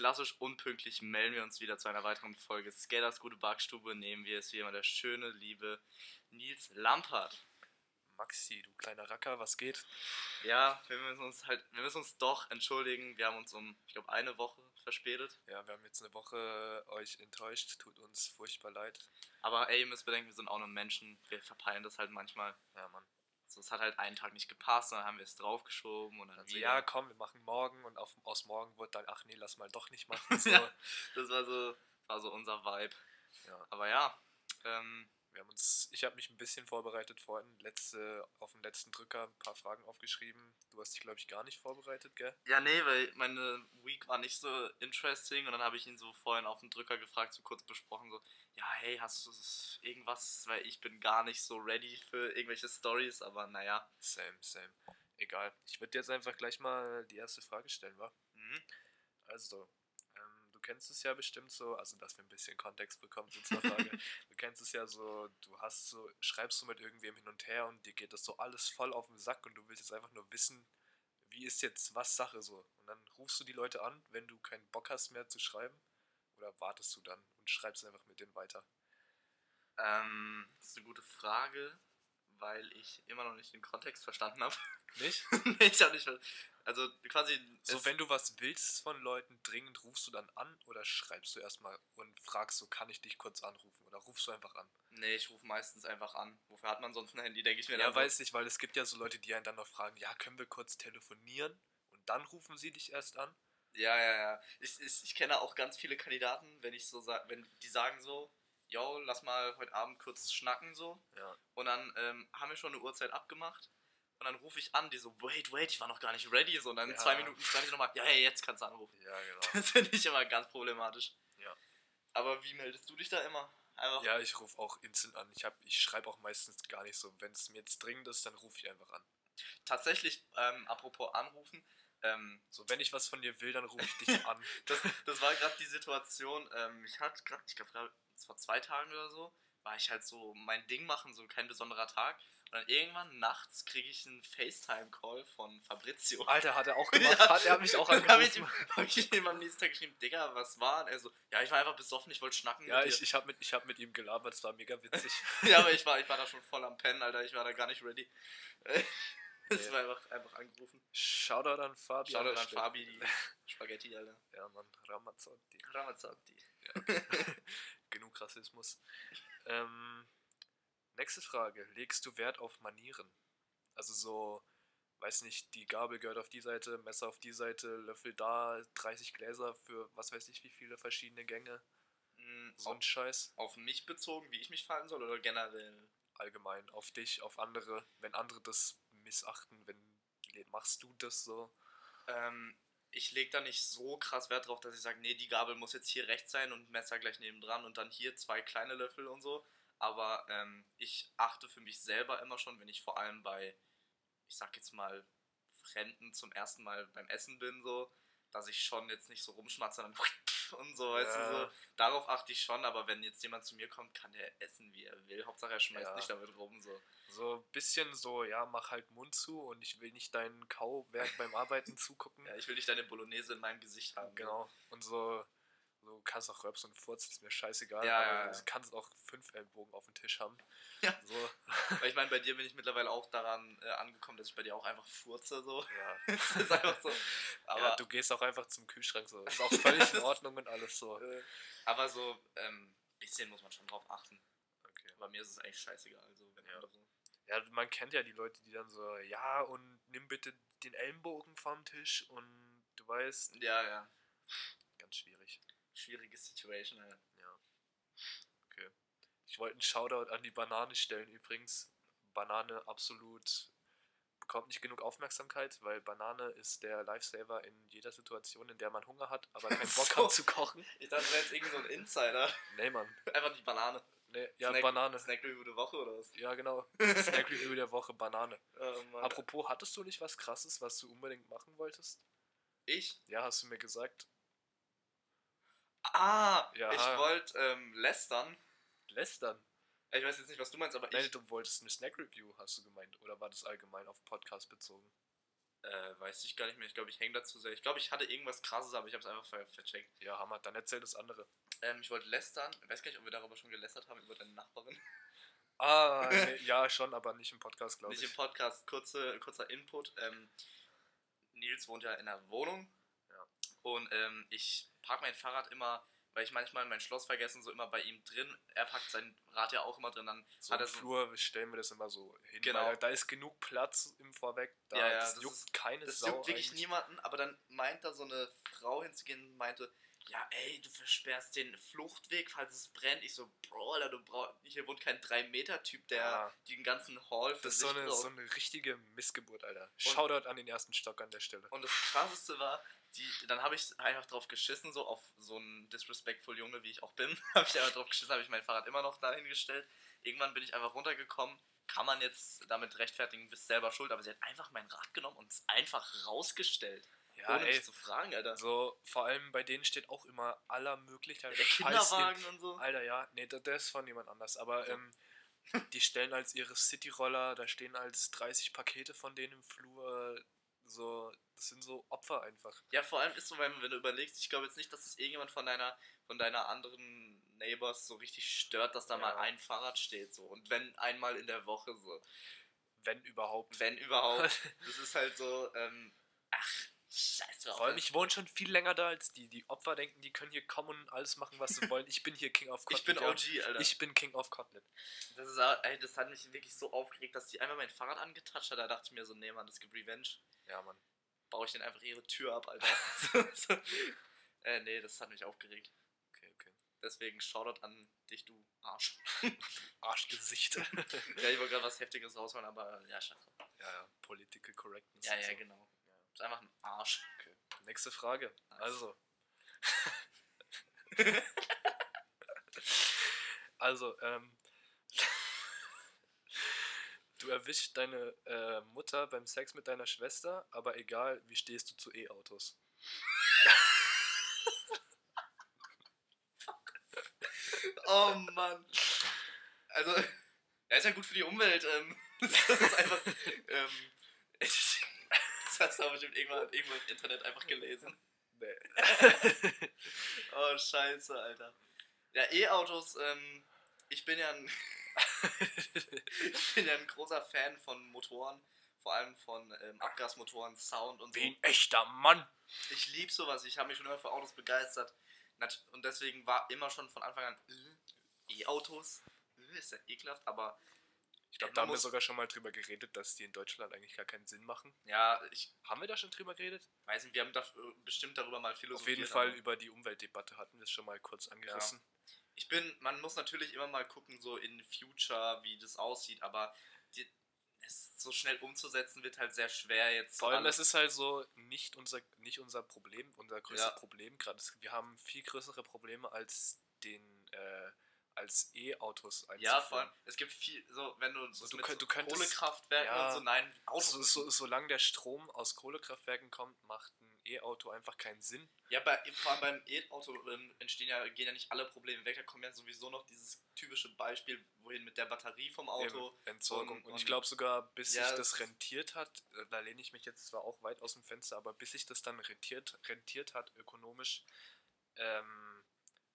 klassisch unpünktlich melden wir uns wieder zu einer weiteren Folge Skaters gute Backstube. Nehmen wir es wie immer der schöne, liebe Nils Lampert. Maxi, du kleiner Racker, was geht? Ja, wir müssen uns halt, wir müssen uns doch entschuldigen. Wir haben uns um, ich glaube, eine Woche verspätet. Ja, wir haben jetzt eine Woche euch enttäuscht, tut uns furchtbar leid. Aber ey, ihr müsst bedenken, wir sind auch nur Menschen. Wir verpeilen das halt manchmal. Ja, Mann. So, es hat halt einen Tag nicht gepasst, dann haben wir es draufgeschoben und dann Also wieder. ja, komm, wir machen morgen und auf, aus morgen wurde dann, ach nee, lass mal doch nicht machen. So. Ja. Das war so, war so unser Vibe. Ja. Aber ja, ähm, Wir haben uns, ich habe mich ein bisschen vorbereitet vorhin, letzte, auf dem letzten Drücker ein paar Fragen aufgeschrieben. Du hast dich, glaube ich, gar nicht vorbereitet, gell? Ja, nee, weil meine Week war nicht so interesting und dann habe ich ihn so vorhin auf den Drücker gefragt, so kurz besprochen, so, ja, hey, hast du irgendwas, weil ich bin gar nicht so ready für irgendwelche Stories, aber naja. Same, same. Egal. Ich würde jetzt einfach gleich mal die erste Frage stellen, wa? Mhm. Also, du kennst es ja bestimmt so, also dass wir ein bisschen Kontext bekommen zu unserer Frage. du kennst es ja so, du hast so, schreibst du mit irgendwem hin und her und dir geht das so alles voll auf den Sack und du willst jetzt einfach nur wissen, wie ist jetzt was Sache so. Und dann rufst du die Leute an, wenn du keinen Bock hast mehr zu schreiben, oder wartest du dann und schreibst einfach mit denen weiter. Ähm, das ist eine gute Frage, weil ich immer noch nicht den Kontext verstanden habe. Nicht? nee, ich habe nicht ver- Also quasi. So, wenn du was willst von Leuten dringend, rufst du dann an oder schreibst du erstmal und fragst so, kann ich dich kurz anrufen? Oder rufst du einfach an? Nee, ich rufe meistens einfach an. Wofür hat man sonst ein Handy, denke ich mir Ja, dann so. weiß ich, weil es gibt ja so Leute, die einen dann noch fragen, ja, können wir kurz telefonieren? Und dann rufen sie dich erst an? Ja, ja, ja. Ich, ich, ich kenne auch ganz viele Kandidaten, wenn ich so sag, wenn die sagen so, yo, lass mal heute Abend kurz schnacken so. Ja. Und dann ähm, haben wir schon eine Uhrzeit abgemacht. Und dann rufe ich an, die so, wait, wait, ich war noch gar nicht ready. So, und dann Ja. zwei Minuten schreibe ich nochmal, ja, hey, jetzt kannst du anrufen. Ja, genau. Das finde ich immer ganz problematisch. Ja. Aber wie meldest du dich da immer? Einfach. ja, ich rufe auch instant an. Ich, hab- ich schreibe auch meistens gar nicht so. Wenn es mir jetzt dringend ist, dann rufe ich einfach an. Tatsächlich, ähm, apropos anrufen, ähm, So, wenn ich was von dir will, dann rufe ich dich an. das, das war gerade die Situation, ähm, ich hatte gerade, ich glaube, es war zwei Tagen oder so, war ich halt so mein Ding machen, so kein besonderer Tag. Und dann irgendwann nachts kriege ich einen FaceTime-Call von Fabrizio. Alter, hat er auch gemacht. Ja. Hat, er hat mich auch Dann habe ich, angerufen. hab ich ihm am nächsten Tag geschrieben, Digga, was war? Und er so, ja, ich war einfach besoffen, ich wollte schnacken Ja, ich, dir. ich habe mit, ich hab mit ihm gelabert, es war mega witzig. ja, aber ich war, ich war da schon voll am Pennen, Alter, ich war da gar nicht ready. Es war einfach, einfach angerufen. Shoutout an Fabi. Shoutout an. Fabi, die Spaghetti, Alter. Ja, Mann, Ramazzotti. Ramazzotti. Genug Rassismus. Ähm, nächste Frage. Legst du Wert auf Manieren? Also so, weiß nicht, die Gabel gehört auf die Seite, Messer auf die Seite, Löffel da, 30 Gläser für was weiß ich wie viele verschiedene Gänge. Mm, So ein Scheiß. auf mich bezogen, wie ich mich verhalten soll oder generell? Allgemein. Auf dich, auf andere. Wenn andere das missachten, wenn machst du das so? Ähm, ich lege da nicht so krass Wert drauf, dass ich sage, nee, die Gabel muss jetzt hier rechts sein und Messer gleich nebendran und dann hier zwei kleine Löffel und so. Aber ähm, ich achte für mich selber immer schon, wenn ich vor allem bei, ich sag jetzt mal, Fremden zum ersten Mal beim Essen bin, so, dass ich schon jetzt nicht so rumschmatze und, und so, weißt du, Ja. so. Darauf achte ich schon, aber wenn jetzt jemand zu mir kommt, kann der essen, wie er will. Hauptsache er schmeißt Ja. nicht damit rum, so. So ein bisschen so, ja, mach halt Mund zu und ich will nicht deinen Kauwerk beim Arbeiten zugucken. Ja, ich will nicht deine Bolognese in meinem Gesicht haben. Genau. Und so, so kannst auch Röps und Furz, ist mir scheißegal. Ja, aber ja, ja. Du kannst auch fünf Ellbogen auf dem Tisch haben. Ja. So, Weil ich meine, bei dir bin ich mittlerweile auch daran äh, angekommen, dass ich bei dir auch einfach furze so. ja. das ist einfach so. Aber, ja, du gehst auch einfach zum Kühlschrank so. Ist auch völlig in Ordnung und alles so. äh, aber so ein ähm, bisschen muss man schon drauf achten. Okay. Bei mir ist es eigentlich scheißegal. Also, wenn Ja. andere, Ja, man kennt ja die Leute, die dann so, ja, und nimm bitte den Ellenbogen vom Tisch und du weißt, ja, ja. ganz schwierig. Schwierige Situation. Ja. Ja. Okay. Ich wollte einen Shoutout an die Banane stellen übrigens. Banane absolut bekommt nicht genug Aufmerksamkeit, weil Banane ist der Lifesaver in jeder Situation, in der man Hunger hat, aber keinen Bock So. hat zu kochen. Ich dachte, das wäre jetzt irgendwie so ein Insider. Nee, Mann. einfach die Banane. Nee, ja, Snack, Banane. Snack Review der Woche oder was? Ja, genau. Snack Review der Woche, Banane. Oh. Apropos, hattest du nicht was krasses, was du unbedingt machen wolltest? ich? Ja, hast du mir gesagt. Ah, Ja. ich wollte ähm, lästern. Lästern. Ich weiß jetzt nicht, was du meinst, aber Nein, ich. du wolltest eine Snack Review, hast du gemeint. Oder war das allgemein auf Podcast bezogen? Äh, weiß ich gar nicht mehr. Ich glaube, ich hänge dazu sehr. Ich glaube, ich hatte irgendwas krasses, aber ich habe es einfach ver vercheckt. Ja, Hammer. Dann erzähl das andere. Ähm, ich wollte lästern. Ich weiß gar nicht, ob wir darüber schon gelästert haben, über deine Nachbarin. Ah, nee, ja, schon, aber nicht im Podcast, glaube ich. Nicht im Podcast. Kurze, kurzer Input. Ähm, Nils wohnt ja in einer Wohnung. Und ähm, ich parke mein Fahrrad immer, weil ich manchmal mein Schloss vergessen, so immer bei ihm drin. Er packt sein Rad ja auch immer drin. Dann So hat er so, Flur stellen wir das immer so hin. Genau. Weil da ist genug Platz im Vorweg. Da, Ja, ja, das, das juckt ist- keine Das Sau. juckt wirklich eigentlich. niemanden, aber dann meint da so eine Frau hinzugehen und meinte, ja ey, du versperrst den Fluchtweg, falls es brennt. Ich so, Bro, Alter, du brauchst, hier wohnt kein 3-Meter-Typ, der Ja. den ganzen Hall für Das ist sich so eine, braucht. so eine richtige Missgeburt, Alter. Shoutout an den ersten Stock an der Stelle. Und das krasseste war, die, dann habe ich einfach drauf geschissen, so auf so einen disrespectful Junge, wie ich auch bin. habe ich einfach drauf geschissen, habe ich mein Fahrrad immer noch dahingestellt. Irgendwann bin ich einfach runtergekommen. Kann man jetzt damit rechtfertigen, bist selber schuld, aber sie hat einfach mein Rad genommen und es einfach rausgestellt. Ja, ohne ey, zu fragen, Alter. so, vor allem bei denen steht auch immer aller möglicher Der Scheiß Kinderwagen und so. Alter, ja, nee, da- der ist von jemand anders, aber ähm, die stellen als ihre Cityroller, da stehen als 30 Pakete von denen im Flur, so, das sind so Opfer einfach. Ja, vor allem ist so, wenn, wenn du überlegst, ich glaube jetzt nicht, dass es irgendjemand von deiner, von deiner anderen Neighbors so richtig stört, dass da Ja. mal ein Fahrrad steht. so Und wenn einmal in der Woche so. Wenn überhaupt. Wenn überhaupt. das ist halt so, ähm, ach, scheiß drauf. Vor allem, ich wohne schon viel länger da als die. Die Opfer denken, die können hier kommen und alles machen, was sie wollen. Ich bin hier King of ich Cotlet. bin ja. OG, Alter. Ich bin King of Cotlet. das, ist, ey, das hat mich wirklich so aufgeregt, dass die einfach mein Fahrrad angetatscht hat. Da dachte ich mir so, nee, Mann, das gibt Revenge. Ja, Mann. Baue ich denen einfach ihre Tür ab, Alter. äh, nee, das hat mich aufgeregt. Okay, okay. Deswegen Shoutout an dich, du Arsch. Arschgesicht. ja, ja, ich wollte gerade was Heftiges rausholen, aber ja, scheiße. ja. Political Correctness. Ja, ja, so. genau. Ist einfach ein Arsch. Okay. Nächste Frage. Nice. Also. also, ähm. Du erwischst deine äh, Mutter beim Sex mit deiner Schwester, aber egal, wie stehst du zu E-Autos? Oh Mann. Also, er ist ja gut für die Umwelt. Ähm, das ist einfach. Ähm, das hast du aber bestimmt irgendwann, irgendwo im Internet einfach gelesen. Nee. Oh, scheiße, Alter. Ja, E-Autos, ähm, ich bin ja ein. ich bin ja ein großer Fan von Motoren. Vor allem von ähm, Abgasmotoren, Sound und so. Wie ein echter Mann. Ich liebe sowas. Ich habe mich schon immer für Autos begeistert. Und deswegen war immer schon von Anfang an äh, E-Autos. Äh, ist ja ekelhaft, aber Ich glaube, da haben wir sogar schon mal drüber geredet, dass die in Deutschland eigentlich gar keinen Sinn machen. ja, ich Haben wir da schon drüber geredet? weiß nicht, wir haben da bestimmt darüber mal Auf philosophiert. jeden Fall über die Umweltdebatte hatten wir es schon mal kurz angerissen. Ich bin, man muss natürlich immer mal gucken, so in Future, wie das aussieht, aber die, es so schnell umzusetzen wird halt sehr schwer jetzt. Vor allem, es ist halt so nicht unser, nicht unser Problem, unser größtes Ja. Problem gerade. Wir haben viel größere Probleme als den, äh, als E-Autos ja, vor allem, es gibt viel, so, wenn du, So, das du mit könnt- so du könntest- Kohlekraftwerken ja, und so, nein, Autos. So, so, solange der Strom aus Kohlekraftwerken kommt, macht ein E-Auto einfach keinen Sinn. Ja, bei, vor allem beim E-Auto ähm, entstehen ja, gehen ja nicht alle Probleme weg. Da kommt ja sowieso noch dieses typische Beispiel, wohin mit der Batterie vom Auto. Eben, Entsorgung. und- Und, ich und- glaube sogar, bis Ja, sich das das- rentiert hat, äh, da lehne ich mich jetzt zwar auch weit aus dem Fenster, aber bis sich das dann rentiert, rentiert hat ökonomisch, ähm,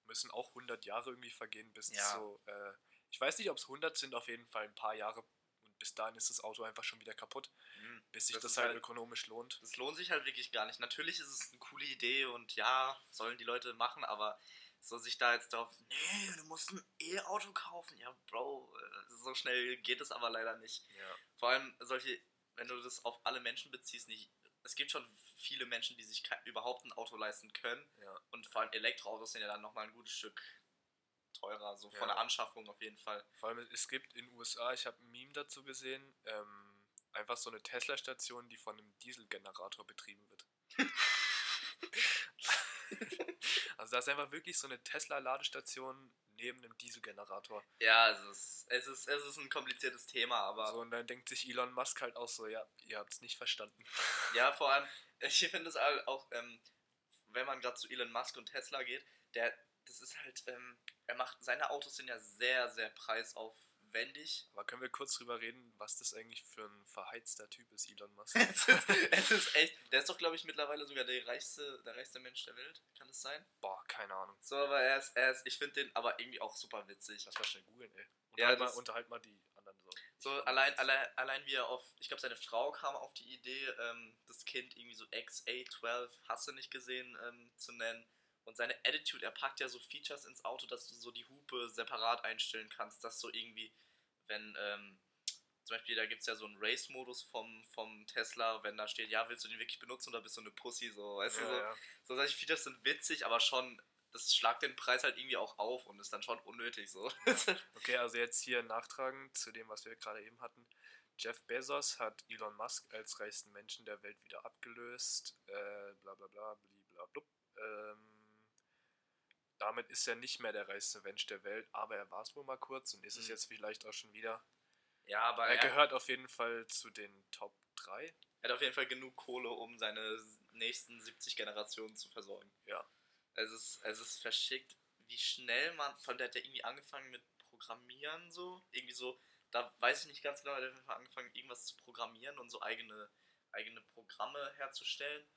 müssen auch 100 Jahre irgendwie vergehen, bis Ja. so, äh, ich weiß nicht, ob es 100 sind, auf jeden Fall ein paar Jahre und bis dahin ist das Auto einfach schon wieder kaputt, Mhm. bis sich Das das, halt, halt- ökonomisch lohnt. Das lohnt sich halt wirklich gar nicht. Natürlich ist es eine coole Idee und ja, sollen die Leute machen, aber so sich da jetzt drauf, nee, du musst ein E-Auto kaufen. Ja, Bro, äh, so schnell geht es aber leider nicht. Ja. Vor allem solche, wenn du das auf alle Menschen beziehst, nicht. Es gibt schon viele Menschen, die sich überhaupt ein Auto leisten können. Ja. Und vor allem Elektroautos sind ja dann nochmal ein gutes Stück teurer, so von Ja. der Anschaffung auf jeden Fall. Vor allem, es gibt in den USA, ich habe ein Meme dazu gesehen, ähm, einfach so eine Tesla-Station, die von einem Dieselgenerator betrieben wird. also da ist einfach wirklich so eine Tesla-Ladestation neben einem Dieselgenerator. Ja, es ist, es ist, es ist ein kompliziertes Thema, aber So, und dann denkt sich Elon Musk halt auch so, ja, ihr habt es nicht verstanden. ja, vor allem, ich finde es auch, ähm, wenn man gerade zu Elon Musk und Tesla geht, der, das ist halt, ähm, er macht, seine Autos sind ja sehr, sehr preisaufwendig notwendig. Aber können wir kurz drüber reden, was das eigentlich für ein verheizter Typ ist, Elon Musk? es, ist, es ist echt. Der ist doch, glaube ich, mittlerweile sogar der reichste, der reichste Mensch der Welt. Kann das sein? Boah, keine Ahnung. So, aber er ist, er ist ich finde den aber irgendwie auch super witzig. Lass mal schnell googeln, ey. Ja, Unterhalt, mal, das- unterhalt mal die anderen so. So, allein, allein, allein wie er auf, ich glaube, seine Frau kam auf die Idee, ähm, das Kind irgendwie so XA12, hast du nicht gesehen, ähm, zu nennen. Und seine Attitude, er packt ja so Features ins Auto, dass du so die Hupe separat einstellen kannst, dass so irgendwie, wenn, ähm, zum Beispiel, da gibt es ja so einen Race-Modus vom, vom Tesla, wenn da steht, ja, willst du den wirklich benutzen oder bist du eine Pussy, so, weißt du, Ja, so. ja. So solche Features sind witzig, aber schon, das schlagt den Preis halt irgendwie auch auf und ist dann schon unnötig, so. Okay, also jetzt hier nachtragen zu dem, was wir gerade eben hatten. Jeff Bezos hat Elon Musk als reichsten Menschen der Welt wieder abgelöst. Äh, bla bla bla, bliblablub. Ähm, damit ist er nicht mehr der reichste Mensch der Welt, aber er war es wohl mal kurz und ist es Mhm. jetzt vielleicht auch schon wieder. ja, aber Er gehört auf jeden Fall zu den Top 3. Er hat auf jeden Fall genug Kohle, um seine nächsten 70 Generationen zu versorgen. Ja. Es ist, es ist verschickt, wie schnell man, von der hat er irgendwie angefangen mit Programmieren so, irgendwie so, da weiß ich nicht ganz genau, er hat auf jeden Fall angefangen, irgendwas zu programmieren und so eigene, eigene Programme herzustellen.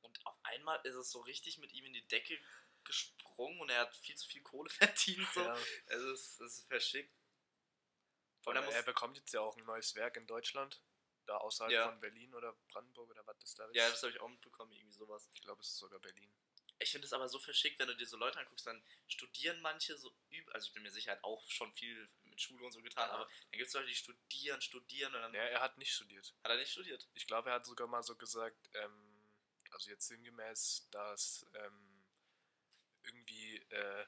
Und auf einmal ist es so richtig mit ihm in die Decke gesprungen und er hat viel zu viel Kohle verdient. So. Ja. Es, ist, es ist verschickt. Und er er, bekommt jetzt ja auch ein neues Werk in Deutschland. Da außerhalb Ja. von Berlin oder Brandenburg oder was das da ist. Ja, das habe ich auch mitbekommen, irgendwie sowas. ich glaube, es ist sogar Berlin. Ich finde es aber so verschickt, wenn du dir so Leute anguckst, dann studieren manche so üb also ich bin mir sicher, er hat auch schon viel mit Schule und so getan, Ja. aber dann gibt es Leute, die studieren, studieren und dann Ja, er hat nicht studiert. hat er nicht studiert. Ich glaube, er hat sogar mal so gesagt, ähm, also jetzt sinngemäß, dass ähm, irgendwie äh,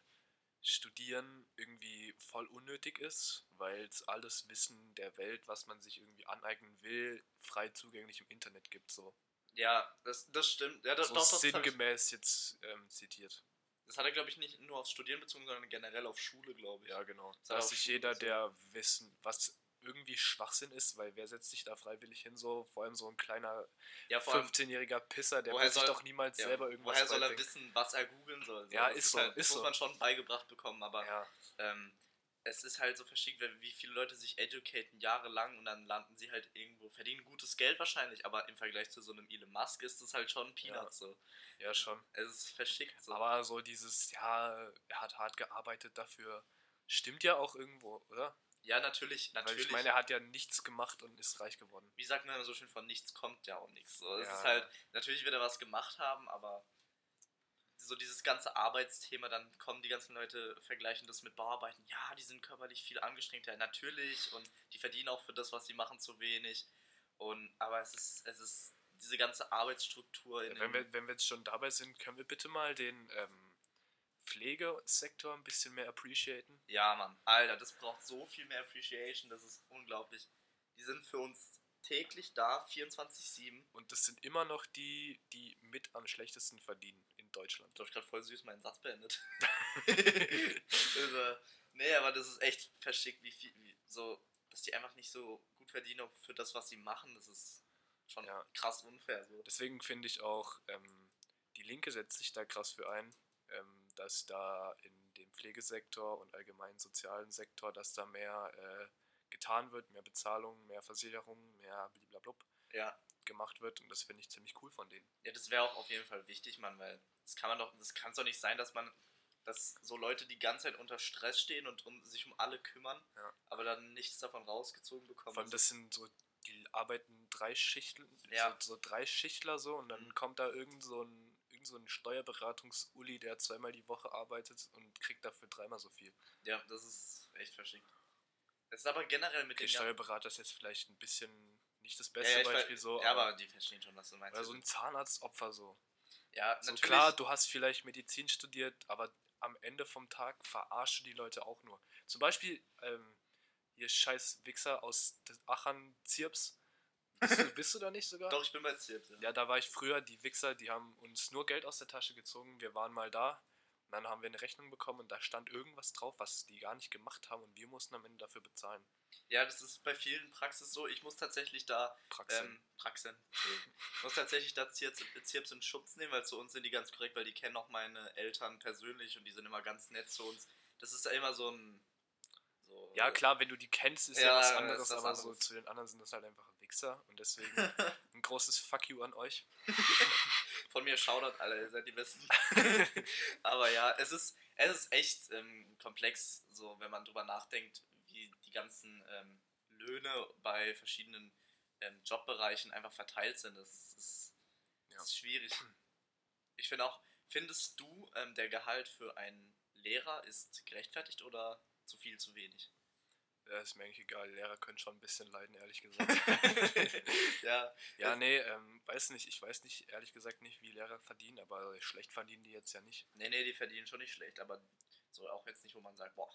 Studieren irgendwie voll unnötig ist, weil es alles Wissen der Welt, was man sich irgendwie aneignen will, frei zugänglich im Internet gibt. So, Ja, das, das stimmt. Ja, das, so doch, das, sinngemäß jetzt ähm, zitiert. das hat er, glaube ich, nicht nur aufs Studieren bezogen, sondern generell auf Schule, glaube ich. Ja, genau. Das Dass sich jeder, so. der Wissen, was irgendwie Schwachsinn ist, weil wer setzt sich da freiwillig hin, so vor allem so ein kleiner ja vor allem, 15-jähriger Pisser, der wird sich soll- doch niemals ja, selber irgendwas woher soll er wissen, was er googeln soll? Ja, das ist so, Halt, ist muss so. man schon beigebracht bekommen, aber Ja, ähm, es ist halt so verschickt, wie viele Leute sich educaten jahrelang und dann landen sie halt irgendwo, verdienen gutes Geld wahrscheinlich, aber im Vergleich zu so einem Elon Musk ist das halt schon Peanuts so. ja schon. Es ist verschickt so. Aber so dieses, ja, er hat hart gearbeitet dafür, stimmt ja auch irgendwo, oder? Ja, natürlich, Weil natürlich. ich meine, er hat ja nichts gemacht und ist reich geworden. wie sagt man so schön, von nichts kommt ja auch nichts. So, es Ja. ist halt, natürlich wird er was gemacht haben, aber so dieses ganze Arbeitsthema, dann kommen die ganzen Leute, vergleichen das mit Bauarbeiten. Ja, die sind körperlich viel angestrengter, ja, natürlich, und die verdienen auch für das, was sie machen, zu wenig. Und, aber es ist, es ist diese ganze Arbeitsstruktur in Wenn wir, wenn wir jetzt schon dabei sind, können wir bitte mal den ähm, Pflegesektor ein bisschen mehr appreciaten. Ja, Mann, Alter, das braucht so viel mehr Appreciation, das ist unglaublich. Die sind für uns täglich da, 24-7. Und das sind immer noch die, die mit am schlechtesten verdienen in Deutschland. Du hast gerade voll süß meinen Satz beendet. also, nee, aber das ist echt verschickt, wie viel, wie, so, dass die einfach nicht so gut verdienen für das, was sie machen. Das ist schon Ja. krass unfair. So. Deswegen finde ich auch, ähm, die Linke setzt sich da krass für ein, ähm, dass da in dem Pflegesektor und allgemeinen sozialen Sektor, dass da mehr äh, getan wird, mehr Bezahlung, mehr Versicherung, mehr bliblablub Ja. gemacht wird und das finde ich ziemlich cool von denen. ja, das wäre auch auf jeden Fall wichtig, Mann, weil das kann man doch, das kann es doch nicht sein, dass man, dass so Leute die ganze Zeit unter Stress stehen und um, sich um alle kümmern, Ja. aber dann nichts davon rausgezogen bekommen. Vor allem, das sind so, die arbeiten drei Schichten, Ja. so, so drei Schichtler so und dann Mhm. kommt da irgend so ein, irgend so ein Steuerberatungs-Uli, der zweimal die Woche arbeitet und kriegt dafür dreimal so viel. ja, das ist echt verschickt. Das ist aber generell mit Okay, den Steuerberater ist jetzt vielleicht ein bisschen nicht das Ja, beste ja, ich Beispiel weiß- so, Ja, aber die verstehen schon, was du meinst. oder so ein Zahnarztopfer so. ja, So natürlich. klar, du hast vielleicht Medizin studiert, aber am Ende vom Tag verarschst du die Leute auch nur. Zum Beispiel, ähm, ihr scheiß Wichser aus Aachen Zirps. Bist du, bist du da nicht sogar? Doch, ich bin bei Zirp. Ja. Ja, da war ich früher, die Wichser, die haben uns nur Geld aus der Tasche gezogen. Wir waren mal da und dann haben wir eine Rechnung bekommen und da stand irgendwas drauf, was die gar nicht gemacht haben und wir mussten am Ende dafür bezahlen. ja, das ist bei vielen Praxis so. Ich muss tatsächlich da. Praxen. Ähm, Praxen. Ich muss tatsächlich da Zirps, Zirps in Schutz nehmen, weil zu uns sind die ganz korrekt, weil die kennen auch meine Eltern persönlich und die sind immer ganz nett zu uns. Das ist ja immer so ein. So, Ja, klar, wenn du die kennst, ist ja, Ja, was anderes, aber so anderes. zu den anderen sind das halt einfach Wichser und deswegen ein großes Fuck you an euch. Von mir Shoutout, alle, ihr seid die Besten. Aber ja, es ist, es ist echt ähm, komplex, so wenn man drüber nachdenkt, wie die ganzen ähm, Löhne bei verschiedenen ähm, Jobbereichen einfach verteilt sind. Das ist, Ja. das ist schwierig. Ich finde auch, findest du, ähm, der Gehalt für einen Lehrer ist gerechtfertigt oder zu viel, zu wenig? Ja, ist mir eigentlich egal, Lehrer können schon ein bisschen leiden, ehrlich gesagt. ja, ja, nee, ähm, weiß nicht, ich weiß nicht, ehrlich gesagt nicht, wie Lehrer verdienen, aber schlecht verdienen die jetzt ja nicht. nee, nee, die verdienen schon nicht schlecht, aber so auch jetzt nicht, wo man sagt, boah,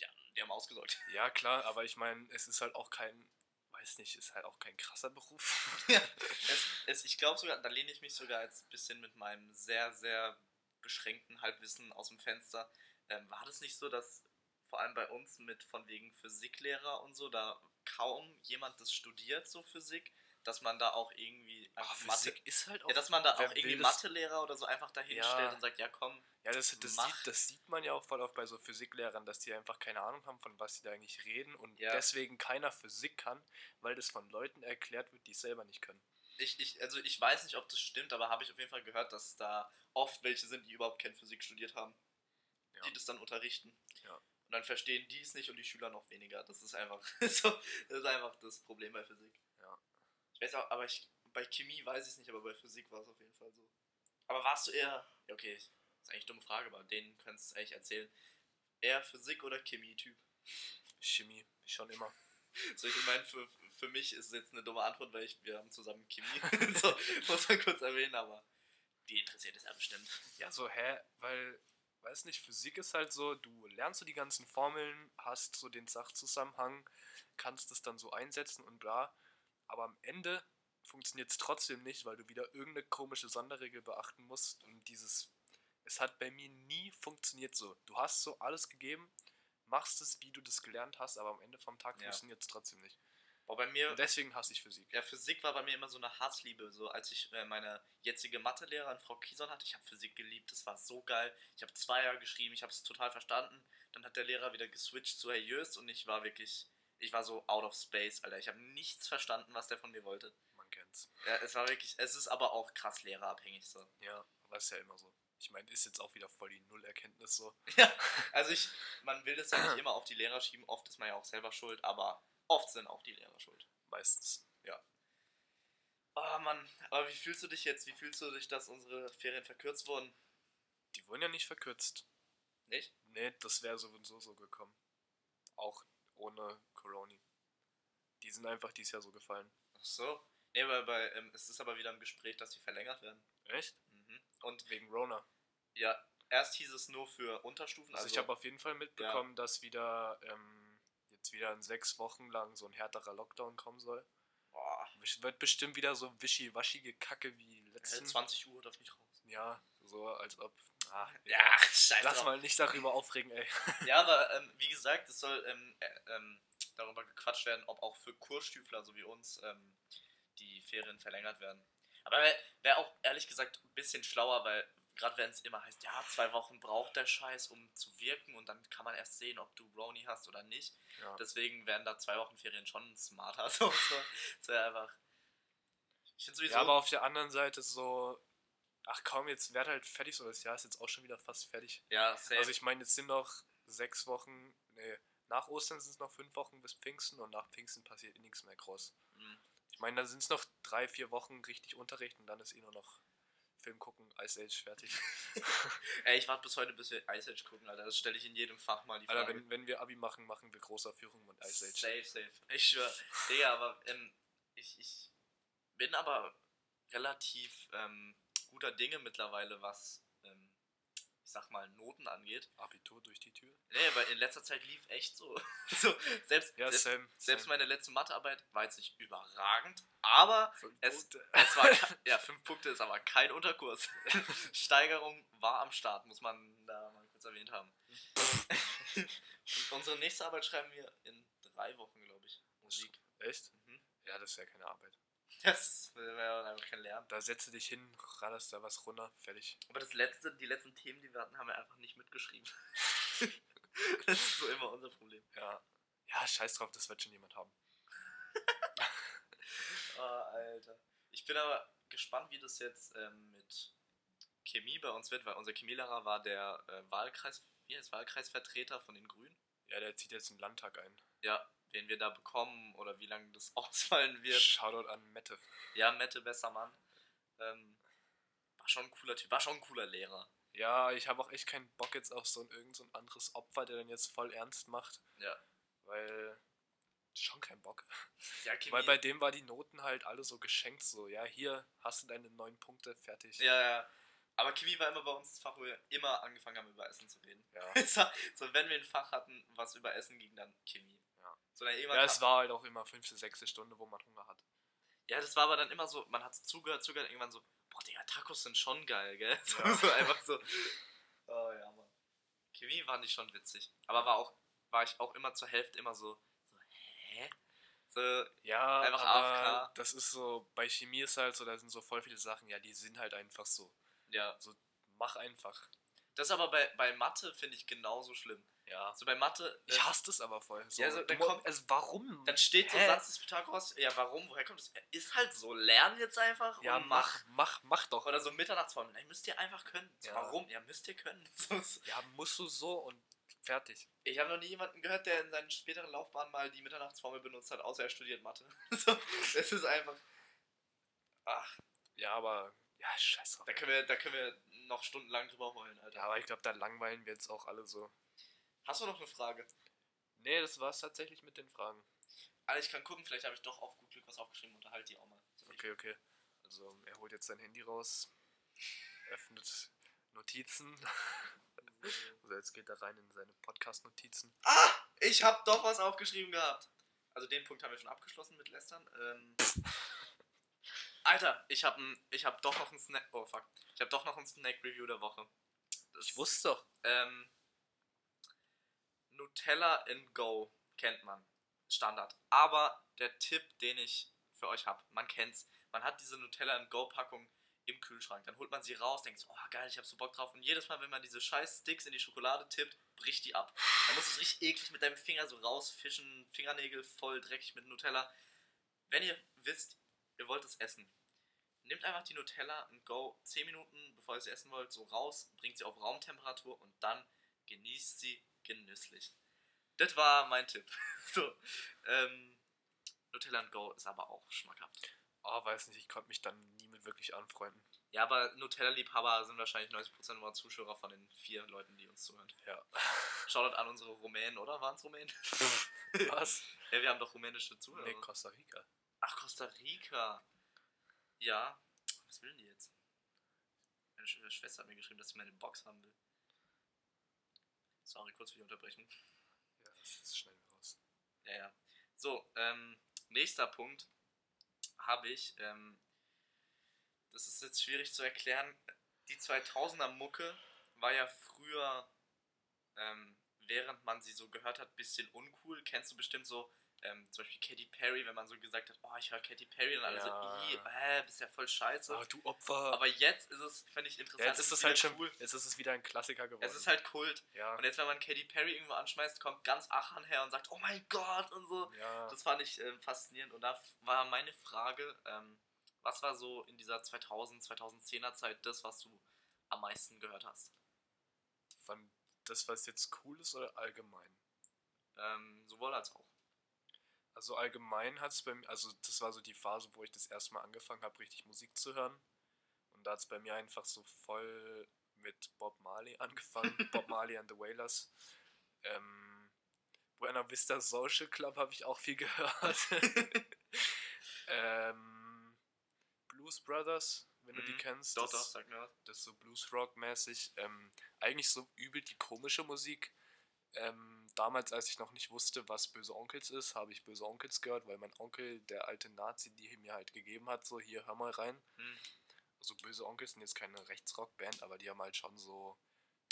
die haben, die haben ausgesorgt. Ja, klar, aber ich meine, es ist halt auch kein, weiß nicht, ist halt auch kein krasser Beruf. Ja, es, es, ich glaube sogar, da lehne ich mich sogar jetzt ein bisschen mit meinem sehr, sehr beschränkten Halbwissen aus dem Fenster. Ähm, war das nicht so, dass vor allem bei uns mit von wegen Physiklehrer und so, da kaum jemand das studiert, so Physik, dass man da auch irgendwie einfach Mathe. ist halt auch. Ja, dass man da auch irgendwie Mathelehrer oder so einfach dahin Ja. stellt und sagt, ja komm, Ja, das, das, Mach. sieht, das sieht man ja auch voll oft bei so Physiklehrern, dass die einfach keine Ahnung haben, von was sie da eigentlich reden und Ja. deswegen keiner Physik kann, weil das von Leuten erklärt wird, die es selber nicht können. ich, ich, also ich weiß nicht, ob das stimmt, aber habe ich auf jeden Fall gehört, dass da oft welche sind, die überhaupt kein Physik studiert haben, Ja. die das dann unterrichten. Ja. Und dann verstehen die es nicht und die Schüler noch weniger. Das ist einfach so, das ist einfach das Problem bei Physik. Ja. Ich weiß auch, aber ich, bei Chemie weiß ich es nicht, aber bei Physik war es auf jeden Fall so. Aber warst du eher, ja okay, ist eigentlich eine dumme Frage, aber denen kannst du es eigentlich erzählen. Eher Physik oder Chemie-Typ? Chemie, schon immer. So, ich meine, für, für mich ist es jetzt eine dumme Antwort, weil ich, wir haben zusammen Chemie. so, muss man kurz erwähnen, aber die interessiert es ja bestimmt. Ja, so, hä? Weil, weiß nicht, Physik ist halt so, du lernst so die ganzen Formeln, hast so den Sachzusammenhang, kannst es dann so einsetzen und bla. Aber am Ende funktioniert es trotzdem nicht, weil du wieder irgendeine komische Sonderregel beachten musst. Und dieses, es hat bei mir nie funktioniert so. Du hast so alles gegeben, machst es, wie du das gelernt hast, aber am Ende vom Tag Ja. funktioniert es trotzdem nicht. Boah, bei mir, Und deswegen hasse ich Physik. ja, Physik war bei mir immer so eine Hassliebe. So, als ich äh, meine jetzige Mathelehrerin, Frau Kieson, hatte, ich habe Physik geliebt, das war so geil. Ich habe zwei Jahre geschrieben, ich habe es total verstanden. Dann hat der Lehrer wieder geswitcht zu Herr Jöst und ich war wirklich, ich war so out of space, Alter. Ich habe nichts verstanden, was der von mir wollte. Man kennt's. Ja, es war wirklich, es ist aber auch krass lehrerabhängig so. Ja, aber ist ja immer so. Ich meine, ist jetzt auch wieder voll die Nullerkenntnis so. Ja, also ich, man will das ja nicht immer auf die Lehrer schieben, oft ist man ja auch selber schuld, aber oft sind auch die Lehrer schuld. Meistens. Oh Mann, aber wie fühlst du dich jetzt? Wie fühlst du dich, dass unsere Ferien verkürzt wurden? Die wurden ja nicht verkürzt. Nicht? Nee, das wäre so und so gekommen. Auch ohne Corona. Die sind einfach dieses Jahr so gefallen. Ach so. Nee, weil bei, ähm, es ist aber wieder im Gespräch, dass die verlängert werden. Echt? Mhm. Und Wegen Rona. ja, erst hieß es nur für Unterstufen. Also, Also, ich habe auf jeden Fall mitbekommen, dass wieder ähm, jetzt wieder in sechs Wochen lang so ein härterer Lockdown kommen soll. boah, wird bestimmt wieder so wischiwaschige Kacke wie letzten. 20 Uhr darf nicht raus. Ja, so als ob. Ah, Ja, scheiße. Lass mal nicht darüber aufregen, ey. Ja, aber ähm, wie gesagt, es soll ähm, äh, ähm, darüber gequatscht werden, ob auch für Kursstüfler, so wie uns, ähm, die Ferien verlängert werden. Aber wäre wär auch ehrlich gesagt ein bisschen schlauer, weil gerade wenn es immer heißt, ja, zwei Wochen braucht der Scheiß, um zu wirken und dann kann man erst sehen, ob du Brony hast oder nicht. Ja. Deswegen wären da zwei Wochen Ferien schon smarter. So, so. Das wäre einfach. Ich finde sowieso. Ja, aber auf der anderen Seite so, ach komm, jetzt wird halt fertig, so das Jahr ist jetzt auch schon wieder fast fertig. ja, safe. Also ich meine, jetzt sind noch sechs Wochen, nee, nach Ostern sind es noch fünf Wochen bis Pfingsten und nach Pfingsten passiert eh nichts mehr groß. Mhm. Ich meine, dann sind es noch drei, vier Wochen richtig Unterricht und dann ist eh nur noch Film gucken, Ice Age fertig. Ey, ich warte bis heute, bis wir Ice Age gucken, Alter. Das stelle ich in jedem Fach mal die Frage. Alter, wenn, wenn wir Abi machen, machen wir Großaufführungen und Ice Age. Safe, safe. Ich schwör. Digga, aber ähm, ich, ich bin aber relativ ähm, guter Dinge mittlerweile, was, sag mal, Noten angeht. Abitur durch die Tür. Nee, weil in letzter Zeit lief echt so. so selbst, Ja, selbst, Sam. selbst meine letzte Mathearbeit war jetzt nicht überragend, aber es- es war, ja, fünf Punkte ist aber kein Unterkurs. Steigerung war am Start, muss man da mal kurz erwähnt haben. Unsere nächste Arbeit schreiben wir in drei Wochen, glaube ich. Musik. Echt? Mhm. Ja, das ist ja keine Arbeit. Das wäre einfach kein Lernen. Da setze dich hin, radest da was runter, fertig. Aber das letzte, die letzten Themen, die wir hatten, haben wir einfach nicht mitgeschrieben. das ist so immer unser Problem. Ja. Ja, scheiß drauf, das wird schon jemand haben. Oh, Alter. Ich bin aber gespannt, wie das jetzt ähm, mit Chemie bei uns wird, weil unser Chemielehrer war der äh, Wahlkreis, wie heißt Wahlkreisvertreter von den Grünen. Ja, der zieht jetzt den Landtag ein. Ja, wen wir da bekommen oder wie lange das ausfallen wird. Shoutout an Mette. Ja, Mette Bessermann. Ähm, war schon ein cooler Typ, war schon ein cooler Lehrer. Ja, ich habe auch echt keinen Bock jetzt auf so ein irgend so ein anderes Opfer, der dann jetzt voll ernst macht. Ja. Weil. Schon kein Bock. Ja, Chemie. Weil bei dem war die Noten halt alle so geschenkt, so, ja, hier hast du deine neun Punkte, fertig. ja, ja. Aber Chemie war immer bei uns das Fach, wo wir immer angefangen haben, über Essen zu reden. Ja. So, wenn wir ein Fach hatten, was über Essen ging, dann Chemie. Ja. So, dann irgendwann Ja, es war halt auch immer fünfte, sechste Stunde, wo man Hunger hat. Ja, das war aber dann immer so, man hat zugehört, zugehört, irgendwann so, boah, Digga, Tacos sind schon geil, gell? So, Ja. so einfach so. Oh ja, Mann. Chemie fand ich schon witzig. Aber war auch, war ich auch immer zur Hälfte immer so, so hä? So, Ja, Einfach aber AFK. das ist so, bei Chemie ist halt so, da sind so voll viele Sachen, ja, die sind halt einfach so. ja. So, mach einfach. Das ist aber bei, bei Mathe, finde ich, genauso schlimm. Ja. Also bei Mathe, Ich äh, hasse das aber voll. So, Ja, so, dann kommt- also warum? dann steht so Hä? Satz des Pythagoras, ja, warum, woher kommt das? Ja, Ist halt so, lern jetzt einfach Ja, und mach, mach, mach doch. Oder so Mitternachtsformel, nein, müsst ihr einfach können. So, Ja. Warum? Ja, müsst ihr können. So, so. Ja, musst du so und fertig. Ich habe noch nie jemanden gehört, der in seinen späteren Laufbahn mal die Mitternachtsformel benutzt hat, außer er studiert Mathe. so, es ist einfach. Ach, Ja, aber, ja, scheiß drauf. da können wir, da können wir noch stundenlang drüber heulen, Alter. Ja, aber ich glaube, da langweilen wir jetzt auch alle so. Hast du noch eine Frage? Nee, das war's tatsächlich mit den Fragen. Alter, ich kann gucken, vielleicht habe ich doch auf gut Glück was aufgeschrieben, unterhalte die auch mal. Okay, okay. Also, er holt jetzt sein Handy raus, öffnet Notizen. Also, jetzt geht er rein in seine Podcast-Notizen. Ah! Ich habe doch was aufgeschrieben gehabt. Also den Punkt haben wir schon abgeschlossen mit Lästern. Ähm, Alter, ich habe ich hab doch noch ein Snack. Oh fuck. Ich habe doch noch ein Snack-Review der Woche. Das, Ich wusste doch. Ähm, Nutella in Go kennt man. Standard. Aber der Tipp, den ich für euch habe, man kennt's. Man hat diese Nutella in Go Packung im Kühlschrank. Dann holt man sie raus, denkt so, oh geil, ich hab so Bock drauf. Und jedes Mal, wenn man diese scheiß Sticks in die Schokolade tippt, bricht die ab. Dann musst du es richtig eklig mit deinem Finger so rausfischen, Fingernägel voll dreckig mit Nutella. Wenn ihr wisst, ihr wollt es essen, nehmt einfach die Nutella und go 10 Minuten, bevor ihr sie essen wollt, so raus, bringt sie auf Raumtemperatur und dann genießt sie genüsslich. Das war mein Tipp. so, ähm, Nutella and Go ist aber auch schmackhaft. Oh, weiß nicht, ich konnte mich dann nie mit wirklich anfreunden. Ja, aber Nutella-Liebhaber sind wahrscheinlich 90% unserer Zuschauer von den vier Leuten, die uns zuhören. Ja. Shoutout an unsere Rumänen, oder? Waren es Rumänen? Was? ja, wir haben doch rumänische Zuhörer. Nee, Costa Rica. Ach, Costa Rica. Ja. Was will denn die jetzt? Meine Sch Schwester hat mir geschrieben, dass sie meine Box haben will. Sorry, kurz für die Unterbrechung. Ja, das ist schnell raus. Ja, ja. So, ähm, nächster Punkt habe ich, ähm, das ist jetzt schwierig zu erklären. Die 2000er Mucke war ja früher, ähm, während man sie so gehört hat, bisschen uncool. Kennst du bestimmt so, ähm, zum Beispiel Katy Perry, wenn man so gesagt hat, oh, ich höre Katy Perry, und alle Ja. so, "Ih, äh, bist ja voll scheiße. Ah, du Opfer. Aber jetzt ist es, finde ich, interessant. ja, jetzt ist es halt schon cool. Jetzt ist es wieder ein Klassiker geworden. Es ist halt Kult. ja. Und jetzt, wenn man Katy Perry irgendwo anschmeißt, kommt ganz Achan her und sagt, oh mein Gott und so. Das fand ich ähm, faszinierend. Und da war meine Frage, ähm, was war so in dieser 2000, 2010er Zeit das, was du am meisten gehört hast? Von das, was jetzt cool ist oder allgemein? Ähm, sowohl als auch. Also allgemein hat es bei mir, also das war so die Phase, wo ich das erste Mal angefangen habe, richtig Musik zu hören. Und da hat es bei mir einfach so voll mit Bob Marley angefangen. Bob Marley and the Wailers. Ähm, Buena Vista Social Club habe ich auch viel gehört. ähm, Blues Brothers, wenn du die Mhm. kennst. Doch, das, doch, sag mir was. das ist so Blues-Rock-mäßig. Ähm, eigentlich so übel die komische Musik. Ähm, damals, als ich noch nicht wusste, was Böse Onkels ist, habe ich Böse Onkels gehört, weil mein Onkel, der alte Nazi, die mir halt gegeben hat, so hier, hör mal rein. Hm. Also Böse Onkels sind jetzt keine Rechtsrock-Band, aber die haben halt schon so,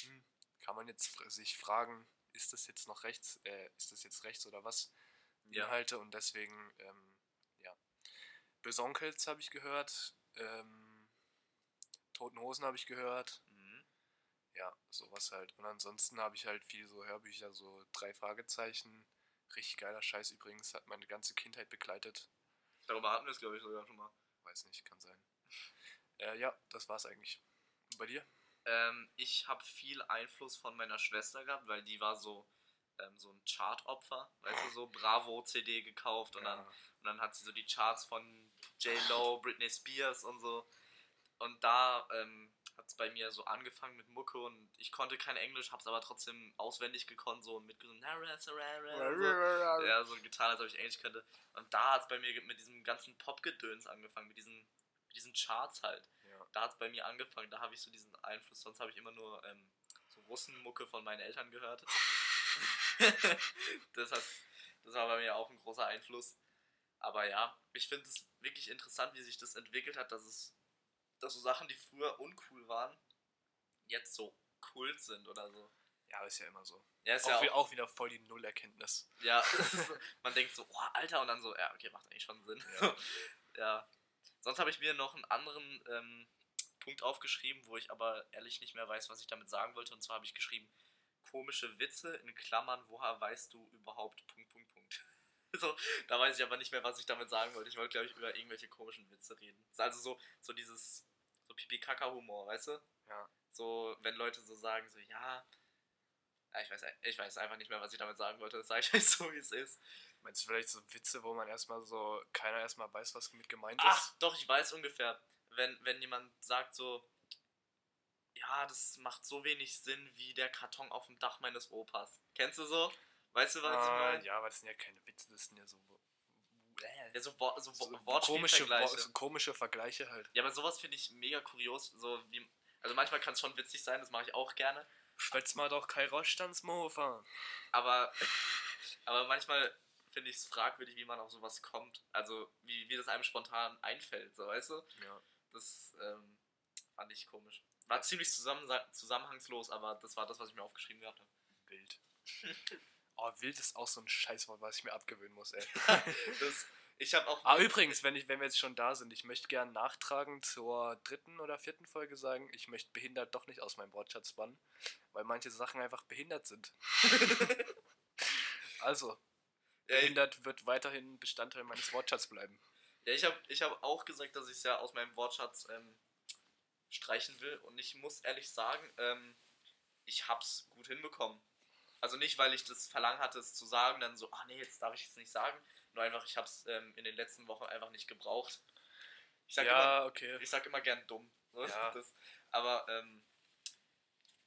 hm, kann man jetzt sich fragen, ist das jetzt noch rechts, äh, ist das jetzt rechts oder was? Ja. Inhalte und deswegen, ähm, ja. Besonkels habe ich gehört. Ähm, Toten Hosen habe ich gehört. Ja, sowas halt. Und ansonsten habe ich halt viel so Hörbücher, so drei Fragezeichen. Richtig geiler Scheiß übrigens, hat meine ganze Kindheit begleitet. Darüber hatten wir es, glaube ich, sogar schon mal. Weiß nicht, kann sein. Äh, ja, das war's eigentlich. Und bei dir? Ähm, ich habe viel Einfluss von meiner Schwester gehabt, weil die war so, ähm, so ein Chartopfer. Weißt du, so Bravo-CD gekauft und, dann, und dann hat sie so die Charts von J-Lo, Britney Spears und so. Und da ähm, hat es bei mir so angefangen mit Mucke und ich konnte kein Englisch, hab's aber trotzdem auswendig gekonnt, so mitgesungen. So. Ja, so getan, als ob ich Englisch könnte. Und da hat es bei mir mit diesem ganzen Popgedöns angefangen, mit diesen, mit diesen Charts halt. Ja. Da hat es bei mir angefangen, da habe ich so diesen Einfluss. Sonst habe ich immer nur ähm, so Russenmucke von meinen Eltern gehört. das, hat, das war bei mir auch ein großer Einfluss. Aber ja, ich finde es wirklich interessant, wie sich das entwickelt hat, dass es, dass so Sachen, die früher uncool waren, jetzt so Kult sind oder so. Ja, ist ja immer so. Ja, ist Auch, ja wie- auch, auch wieder voll die Nullerkenntnis. ja, man denkt so, oh, Alter, und dann so, ja, okay, macht eigentlich schon Sinn. Ja. Ja. Sonst habe ich mir noch einen anderen ähm, Punkt aufgeschrieben, wo ich aber ehrlich nicht mehr weiß, was ich damit sagen wollte. Und zwar habe ich geschrieben, komische Witze in Klammern, woher weißt du überhaupt Punkt, Punkt, Punkt. So, da weiß ich aber nicht mehr, was ich damit sagen wollte. Ich wollte, glaube ich, über irgendwelche komischen Witze reden. Also so, so dieses, so Pipi-Kaka-Humor, weißt du? Ja. So, wenn Leute so sagen, so, ja, ich weiß, ich weiß einfach nicht mehr, was ich damit sagen wollte. Das sage ich euch so, wie es ist. Meinst du vielleicht so Witze, wo man erstmal so, keiner erstmal weiß, was mit gemeint Ach, ist? doch, ich weiß ungefähr. Wenn, wenn jemand sagt so, ja, das macht so wenig Sinn wie der Karton auf dem Dach meines Opas. Kennst du so? Weißt du, was ich Ah, meine? ja, aber das sind ja keine Witze, das sind ja so, Ja, so, Wo so, so komische, so komische Vergleiche halt. Ja, aber sowas finde ich mega kurios. So wie, also manchmal kann es schon witzig sein, das mache ich auch gerne. Schwätz mal doch kein Rostandsmofa. Aber, aber manchmal finde ich es fragwürdig, wie man auf sowas kommt. Also wie, wie das einem spontan einfällt, so weißt du? Ja. Das ähm, fand ich komisch. War ziemlich zusammen, zusammenhangslos, aber das war das, was ich mir aufgeschrieben gehabt habe. Wild. Oh, wild ist auch so ein Scheißwort, was ich mir abgewöhnen muss, ey. Das, ich habe auch. Ah, übrigens, wenn, ich, wenn wir jetzt schon da sind, ich möchte gern nachtragen zur dritten oder vierten Folge sagen, ich möchte behindert doch nicht aus meinem Wortschatz bannen, weil manche Sachen einfach behindert sind. also, ja, behindert wird weiterhin Bestandteil meines Wortschatzes bleiben. ja, ich habe ich hab auch gesagt, dass ich es ja aus meinem Wortschatz ähm, streichen will. Und ich muss ehrlich sagen, ähm, ich hab's gut hinbekommen. Also nicht, weil ich das Verlangen hatte, es zu sagen, dann so, ah nee, jetzt darf ich es nicht sagen. Nur einfach, ich hab's ähm, in den letzten Wochen einfach nicht gebraucht. Ich sag immer, ja, okay. ich sag immer gern dumm. So, Ja. Das, aber ähm,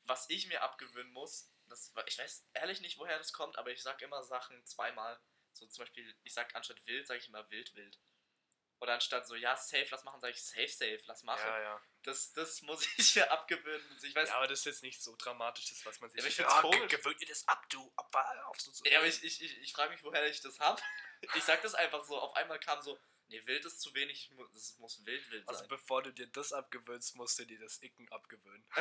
was ich mir abgewöhnen muss, das, ich weiß ehrlich nicht, woher das kommt, aber ich sag immer Sachen zweimal. So zum Beispiel, ich sag anstatt wild, sage ich immer wild, wild. Oder anstatt so, ja, safe, lass machen, sage ich safe, safe, lass machen. Ja, ja. Das, das muss ich mir abgewöhnen. Also Ich weiß, Ja, aber das ist jetzt nicht so dramatisch, das, was man sich Ja, aber ich Ja, find's komisch. Gewöhnt ihr das ab, du Opfer. Auf so, so. ja, aber ich, ich, ich, ich frage mich, woher ich das hab. Ich sag das einfach so. Auf einmal kam so, nee, wild ist zu wenig, es muss wild, wild Also sein. bevor du dir das abgewöhnst, musst du dir das Icken abgewöhnen.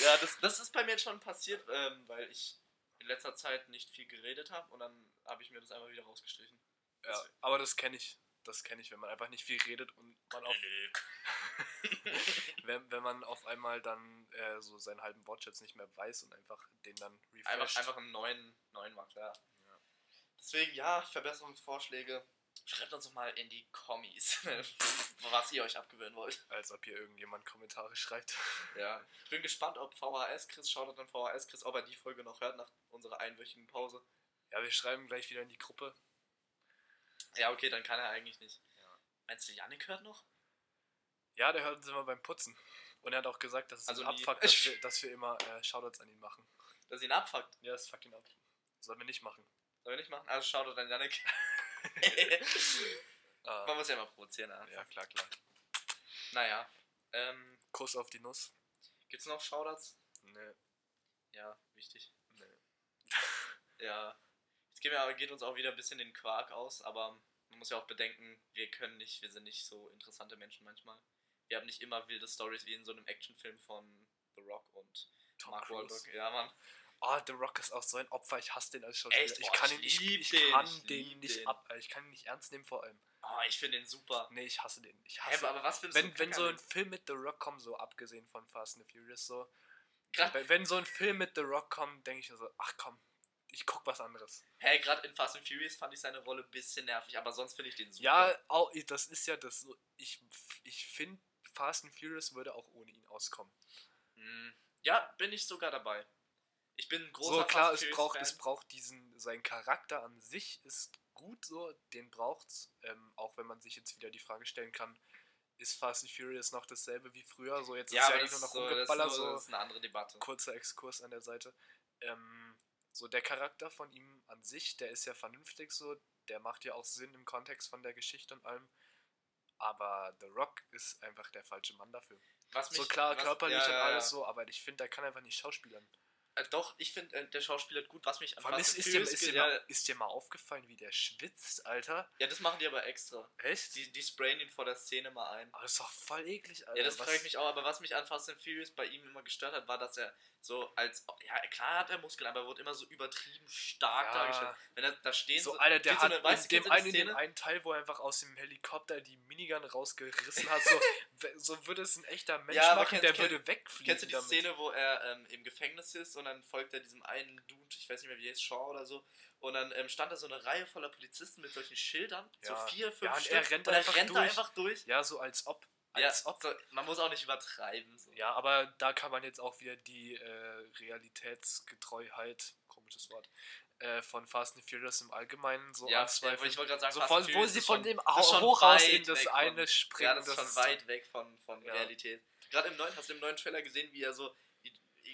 ja, das, das ist bei mir schon passiert, ähm, weil ich in letzter Zeit nicht viel geredet habe und dann habe ich mir das einfach wieder rausgestrichen. Ja, aber das kenne ich. Das kenne ich, wenn man einfach nicht viel redet und man auf, wenn, wenn man auf einmal dann äh, so seinen halben Wortschatz nicht mehr weiß und einfach den dann refresht. Einfach, einfach einen neuen, neuen macht, ja. Deswegen, ja, Verbesserungsvorschläge. Schreibt uns doch mal in die Kommis, was ihr euch abgewöhnen wollt. Als ob hier irgendjemand Kommentare schreibt. Ja. Ich bin gespannt, ob VHS Chris, schaut dann VHS Chris, ob er die Folge noch hört nach unserer einwöchigen Pause. Ja, wir schreiben gleich wieder in die Gruppe. Ja, okay, dann kann er eigentlich nicht. Ja. Meinst du, Yannick hört noch? Ja, der hört uns immer beim Putzen. Und er hat auch gesagt, dass es Also nie. abfuckt, dass wir, dass wir immer äh, Shoutouts an ihn machen. Dass ihn abfuckt. Ja, das fuckt ihn ab. Sollen wir nicht machen. Sollen wir nicht machen? Also schaut dann Yannick. Ah, Man muss ja mal provozieren. Ja. ja, klar, klar. Naja. Ähm, Kuss auf die Nuss. gibt's noch Shoutouts? Nee, Ja, wichtig. nee. Ja. Jetzt geht, mir, geht uns auch wieder ein bisschen den Quark aus, aber man muss ja auch bedenken, wir können nicht, wir sind nicht so interessante Menschen manchmal. Wir haben nicht immer wilde Stories wie in so einem Actionfilm von The Rock und Tom Mark. Wahlberg. Ja, Mann. Oh, The Rock ist auch so ein Opfer. Ich hasse den als Schauspieler. Echt? Ich Oh, kann ich ihn nicht, lieb ich den, kann ich den nicht den. ab, ich kann ihn nicht ernst nehmen vor allem. Oh, ich finde den super. Nee, ich hasse den. Ich hasse aber was findest wenn, du wenn so ein Film mit The Rock kommt, so abgesehen von Fast and the Furious, so. Grad, Wenn, so ein Film mit The Rock kommt, denke ich mir so, ach komm, ich guck was anderes. hä, gerade in Fast and Furious fand ich seine Rolle ein bisschen nervig, aber sonst finde ich den super. Ja, auch, das ist ja das so. Ich, ich finde, Fast and Furious würde auch ohne ihn auskommen. Hm, Ja, bin ich sogar dabei. Ich bin ein großer so klar, es braucht, es braucht diesen, sein Charakter an sich ist gut so, den braucht's. Ähm, auch wenn man sich jetzt wieder die Frage stellen kann, ist Fast and Furious noch dasselbe wie früher? So jetzt Ja, ist ja ist, nur noch so, rumgeballert, so das ist eine andere Debatte. kurzer Exkurs an der Seite. Ähm, so der Charakter von ihm an sich, der ist ja vernünftig so, der macht ja auch Sinn im Kontext von der Geschichte und allem. Aber The Rock ist einfach der falsche Mann dafür. Was so mich- klar, was- körperlich ja, und ja, alles ja. so, aber ich finde, der kann einfach nicht schauspielern. Äh, doch, ich finde, äh, der Schauspieler gut, was mich an Vor allem ist, ist, dir, ist, dir mal, ist dir mal aufgefallen, wie der schwitzt, Alter? ja, das machen die aber extra. Echt? Die, die sprayen ihn vor der Szene mal ein. aber das ist doch voll eklig, Alter. Ja, das frage ich mich auch, aber was mich an Fast and Furious bei ihm immer gestört hat, war, dass er so als, ja klar hat er Muskeln, aber er wurde immer so übertrieben stark Ja. dargestellt. Wenn er da stehen So, Alter, der steht hat so eine, in dem kennst einen, in dem einen Teil, wo er einfach aus dem Helikopter die Minigun rausgerissen hat, so, so würde es ein echter Mensch Ja, machen, kennst- der kenn- würde wegfliegen Kennst du die damit. Szene, wo er ähm, im Gefängnis ist und dann folgt er diesem einen Dude, ich weiß nicht mehr wie ist, Shaw oder so, und dann ähm, stand da so eine Reihe voller Polizisten mit solchen Schildern, Ja. so vier, fünf Ja, und Stück, er rennt und er einfach rennt durch. einfach durch. Ja, so als ob. Ja, Als ob. so, man muss auch nicht übertreiben. So. Ja, aber da kann man jetzt auch wieder die äh, Realitätsgetreuheit, komisches Wort, äh, von Fast and Furious im Allgemeinen so Ja, anzweifeln. ich wollte gerade sagen, so von, wo sie von dem das Hochhaus in das eine springen. Ja, das ist schon ist weit weg von, von Ja. Realität. Gerade im neuen, hast du im neuen Trailer gesehen, wie er so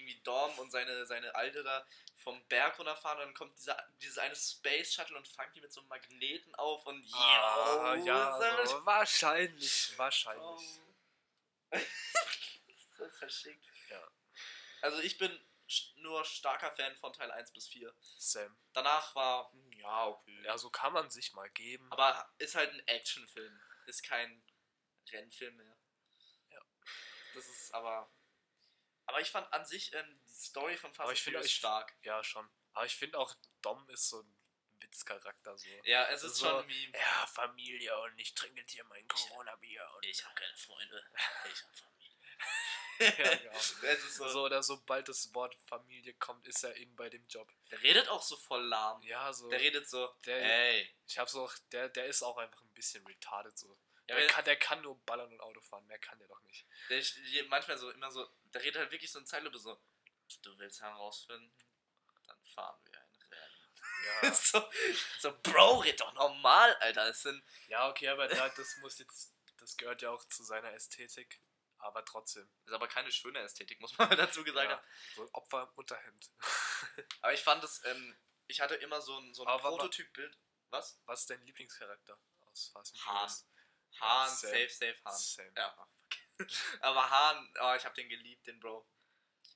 irgendwie Dorm und seine, seine Alte da vom Berg runterfahren und dann kommt dieser, dieses eine Space Shuttle und fangt die mit so einem Magneten auf und Ah, yo, ja, das ist so, wahrscheinlich, wahrscheinlich. so verschickt. Ja. Also ich bin nur starker Fan von Teil 1 bis 4. Sam. Danach war, hm, ja, okay. Ja, so kann man sich mal geben. Aber ist halt ein Actionfilm. Ist kein Rennfilm mehr. Ja. Das ist aber. Aber ich fand an sich ähm, die Story von Fast Aber and ich finde Furious ich- stark. Ja, schon. Aber ich finde auch, Dom ist so ein Witzcharakter so. Ja, es ist So, schon wie. Ja, Familie und ich trinke jetzt hier mein Corona-Bier. und- Ich habe keine Freunde. Ich habe Familie. ja, genau. So. So oder sobald das Wort Familie kommt, ist er in bei dem Job. Der redet auch so voll lahm. Ja, so. Der redet so. Der- ey. ich hab's auch, der, der ist auch einfach ein bisschen retarded so. Ja, der, kann, der kann nur ballern und Auto fahren, mehr kann der doch nicht. Der manchmal so immer so. Der redet halt wirklich so in Zeitlupe so. Du willst herausfinden? Dann fahren wir ein Rennen. Ja, so, so, Bro, red doch normal, Alter. Es sind. ja okay, aber da, das muss jetzt, das gehört ja auch zu seiner Ästhetik. Aber trotzdem. Ist aber keine schöne Ästhetik, muss man dazu gesagt ja, haben. so ein Opfer im Unterhemd. Aber ich fand es, ähm, ich hatte immer so ein, so ein Prototypbild. Was? Was ist dein Lieblingscharakter aus Fast and. Furious? Hahn, Sam. safe, safe Hahn. Sam. Ja. Aber Hahn, oh, ich hab den geliebt, den Bro.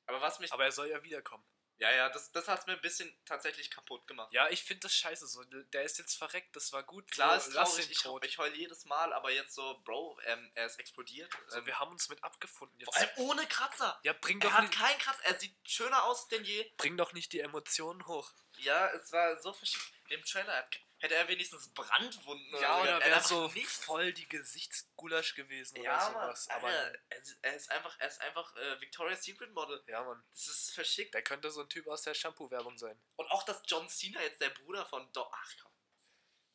Aber was mich. Aber er soll ja wiederkommen. ja, ja, das, das hat's mir ein bisschen tatsächlich kaputt gemacht. Ja, ich finde das scheiße so. Der ist jetzt verreckt, das war gut. Klar, ist traurig, ich, tot. ich heule jedes Mal, aber jetzt so, Bro, ähm, er ist explodiert. so, Ähm, wir haben uns mit abgefunden. Jetzt, vor allem ohne Kratzer. ja, bring Er doch, hat nicht, keinen Kratzer, er sieht schöner aus denn je. bring doch nicht die Emotionen hoch. Ja, es war so verschickt. Im Trailer hat- hätte er wenigstens Brandwunden Ja, so oder. Er wäre so nichts. voll die Gesichtsgulasch gewesen Ja, oder Mann, sowas. Aber Alter, er, ist- einfach, er ist einfach äh, Victoria's Secret Model. ja, Mann. Das ist verschickt. Der könnte so ein Typ aus der Shampoo-Werbung sein. Und auch, dass John Cena jetzt der Bruder von Do Ach komm.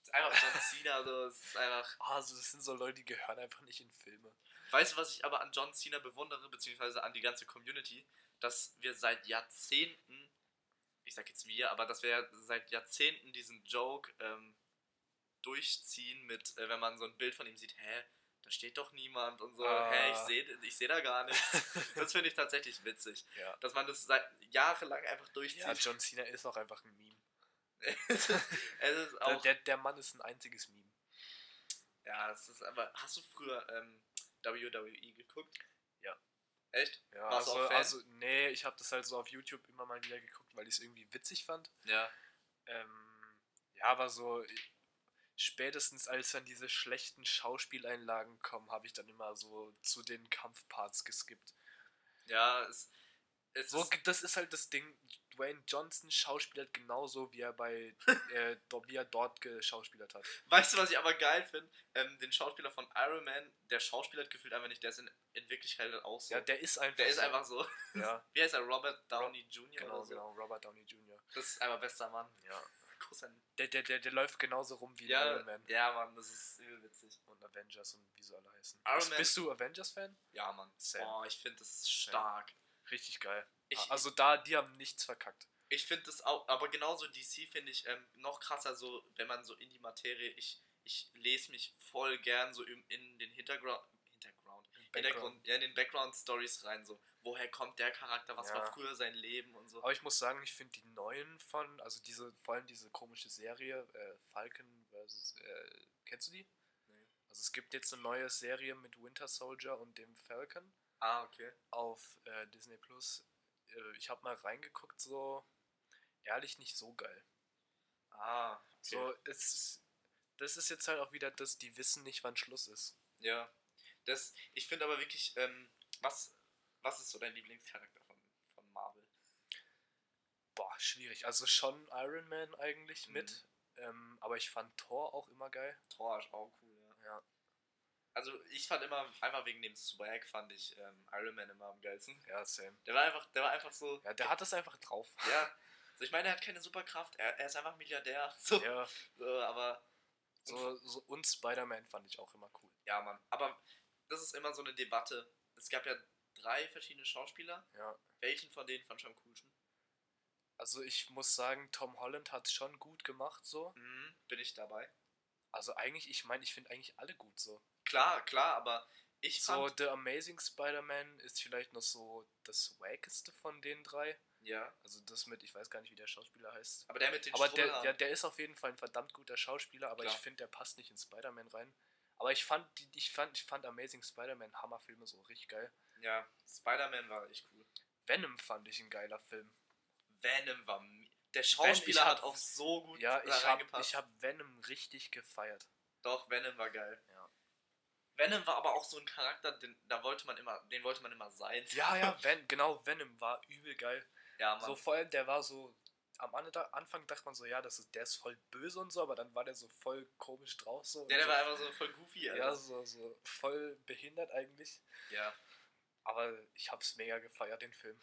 Das ist einfach John Cena, so. Es ist einfach. Ah, so, das sind so Leute, die gehören einfach nicht in Filme. Weißt du, was ich aber an John Cena bewundere, beziehungsweise an die ganze Community? Dass wir seit Jahrzehnten, ich sag jetzt wir, aber dass wir seit Jahrzehnten diesen Joke ähm, durchziehen mit, äh, wenn man so ein Bild von ihm sieht, hä, da steht doch niemand und so, Ah. hä, ich sehe ich seh da gar nichts. das finde ich tatsächlich witzig. Ja. Dass man das seit jahrelang einfach durchzieht. Ja, John Cena ist auch einfach ein Meme. es ist, es ist Der, auch. der, der Mann ist ein einziges Meme. Ja, es ist aber. Hast du früher ähm, WWE geguckt? Ja. Echt? Ja, Warst du also, auch Fan? also, nee, ich habe das halt so auf YouTube immer mal wieder geguckt, weil ich es irgendwie witzig fand. Ja. Ähm, ja, aber so ich- spätestens als dann diese schlechten Schauspieleinlagen kommen, habe ich dann immer so zu den Kampfparts geskippt. Ja, es. es So, ist, das ist halt das Ding. Dwayne Johnson schauspielert genauso, wie er bei äh, wie er dort geschauspielert hat. Weißt du, was ich aber geil finde? Ähm, den Schauspieler von Iron Man, der Schauspieler hat gefühlt einfach nicht, der ist in, in Wirklichkeit halt auch so. Ja, der ist einfach. der ist so. einfach so. Ja, Wie heißt er? Robert Downey Jr. genau, oder so? genau. Robert Downey Jr. Das ist einfach bester Mann. Ja. Der, der, der, der läuft genauso rum wie ja, Iron Man ja, Mann, das ist übel witzig. und Avengers und wie sie alle heißen. Iron bist, Man- bist du Avengers-Fan? Ja, Mann. Boah, ich finde das stark. Richtig geil. Ich- also da, die haben nichts verkackt. Ich finde das auch, aber genauso DC finde ich ähm, noch krasser, so, wenn man so in die Materie, ich, ich lese mich voll gern so im, in den Hintergrund, Hintergrund, Hintergrund, ja, in den Background-Stories rein, so, woher kommt der Charakter, was Ja. war früher sein Leben und so. Aber ich muss sagen, ich finde die neuen von, also diese, vor allem diese komische Serie, äh, Falcon vs. Äh, kennst du die? Nee. Also es gibt jetzt eine neue Serie mit Winter Soldier und dem Falcon Ah, okay. auf äh, Disney Plus. Äh, ich habe mal reingeguckt, so ehrlich nicht so geil. Ah, okay. So, es, das ist jetzt halt auch wieder das, die wissen nicht, wann Schluss ist. Ja. Das, ich finde aber wirklich, ähm, was, was ist so dein Lieblingscharakter von, von Marvel? Boah, schwierig. Also schon Iron Man eigentlich Mhm. mit. Ähm, aber ich fand Thor auch immer geil. Thor ist auch cool. Also ich fand immer, einfach wegen dem Swag fand ich ähm, Iron Man immer am geilsten. Ja, same. Der war einfach, der war einfach so, Ja, der hat das einfach drauf. ja. So, ich meine, er hat keine Superkraft, er, er ist einfach Milliardär. So, Ja, so aber so, so und Spider-Man fand ich auch immer cool. ja, Mann. Aber das ist immer so eine Debatte. Es gab ja drei verschiedene Schauspieler. Ja. Welchen von denen fand ich am coolsten? Also ich muss sagen, Tom Holland hat schon gut gemacht so. Mhm, bin ich dabei. Also eigentlich, ich meine, ich finde eigentlich alle gut so. Klar, klar, aber ich So, fand... The Amazing Spider-Man ist vielleicht noch so das wackeste von den drei. Ja, Also das mit, ich weiß gar nicht, wie der Schauspieler heißt. aber der mit den Aber der, der, der ist auf jeden Fall ein verdammt guter Schauspieler, aber Klar. ich finde, der passt nicht in Spider-Man rein. Aber ich fand, die- ich fand, ich fand Amazing Spider-Man Hammerfilme so richtig geil. Ja, Spider-Man war echt cool. Venom fand ich ein geiler Film. Venom war... Der Schauspieler hab- hat auch so gut Ja, ich habe reingepasst. ich hab Venom richtig gefeiert. Doch, Venom war geil. Ja. Venom war aber auch so ein Charakter, den, da wollte man immer, den wollte man immer sein. Ja, ja, Ven genau, Venom war übel geil. Ja, Mann. So vor allem, der war so, am An- Anfang dachte man so, ja, das ist, der ist voll böse und so, aber dann war der so voll komisch drauf so. der, der so, war einfach so voll goofy, Alter. Ja, so, so voll behindert eigentlich. ja. Aber ich hab's mega gefeiert, den Film.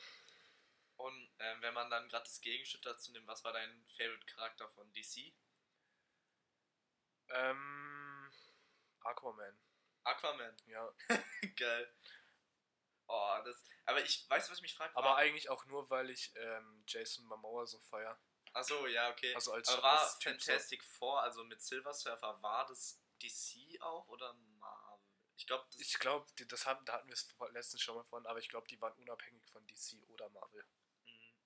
Und ähm, wenn man dann gerade das Gegenstück dazu nimmt, was war dein Favorite-Charakter von DC? Ähm, Aquaman, Aquaman. ja. Geil. Oh, das. Aber ich weiß, was ich mich frage. Aber eigentlich auch nur, weil ich ähm, Jason Momoa so feier. Achso, ja, okay. Also als- aber war als. Fantastic Four, also mit Silver Surfer, war das DC auch oder Marvel? Ich glaube, das. Ich glaube, das haben, da hatten wir es letztens schon mal von, aber ich glaube, die waren unabhängig von DC oder Marvel.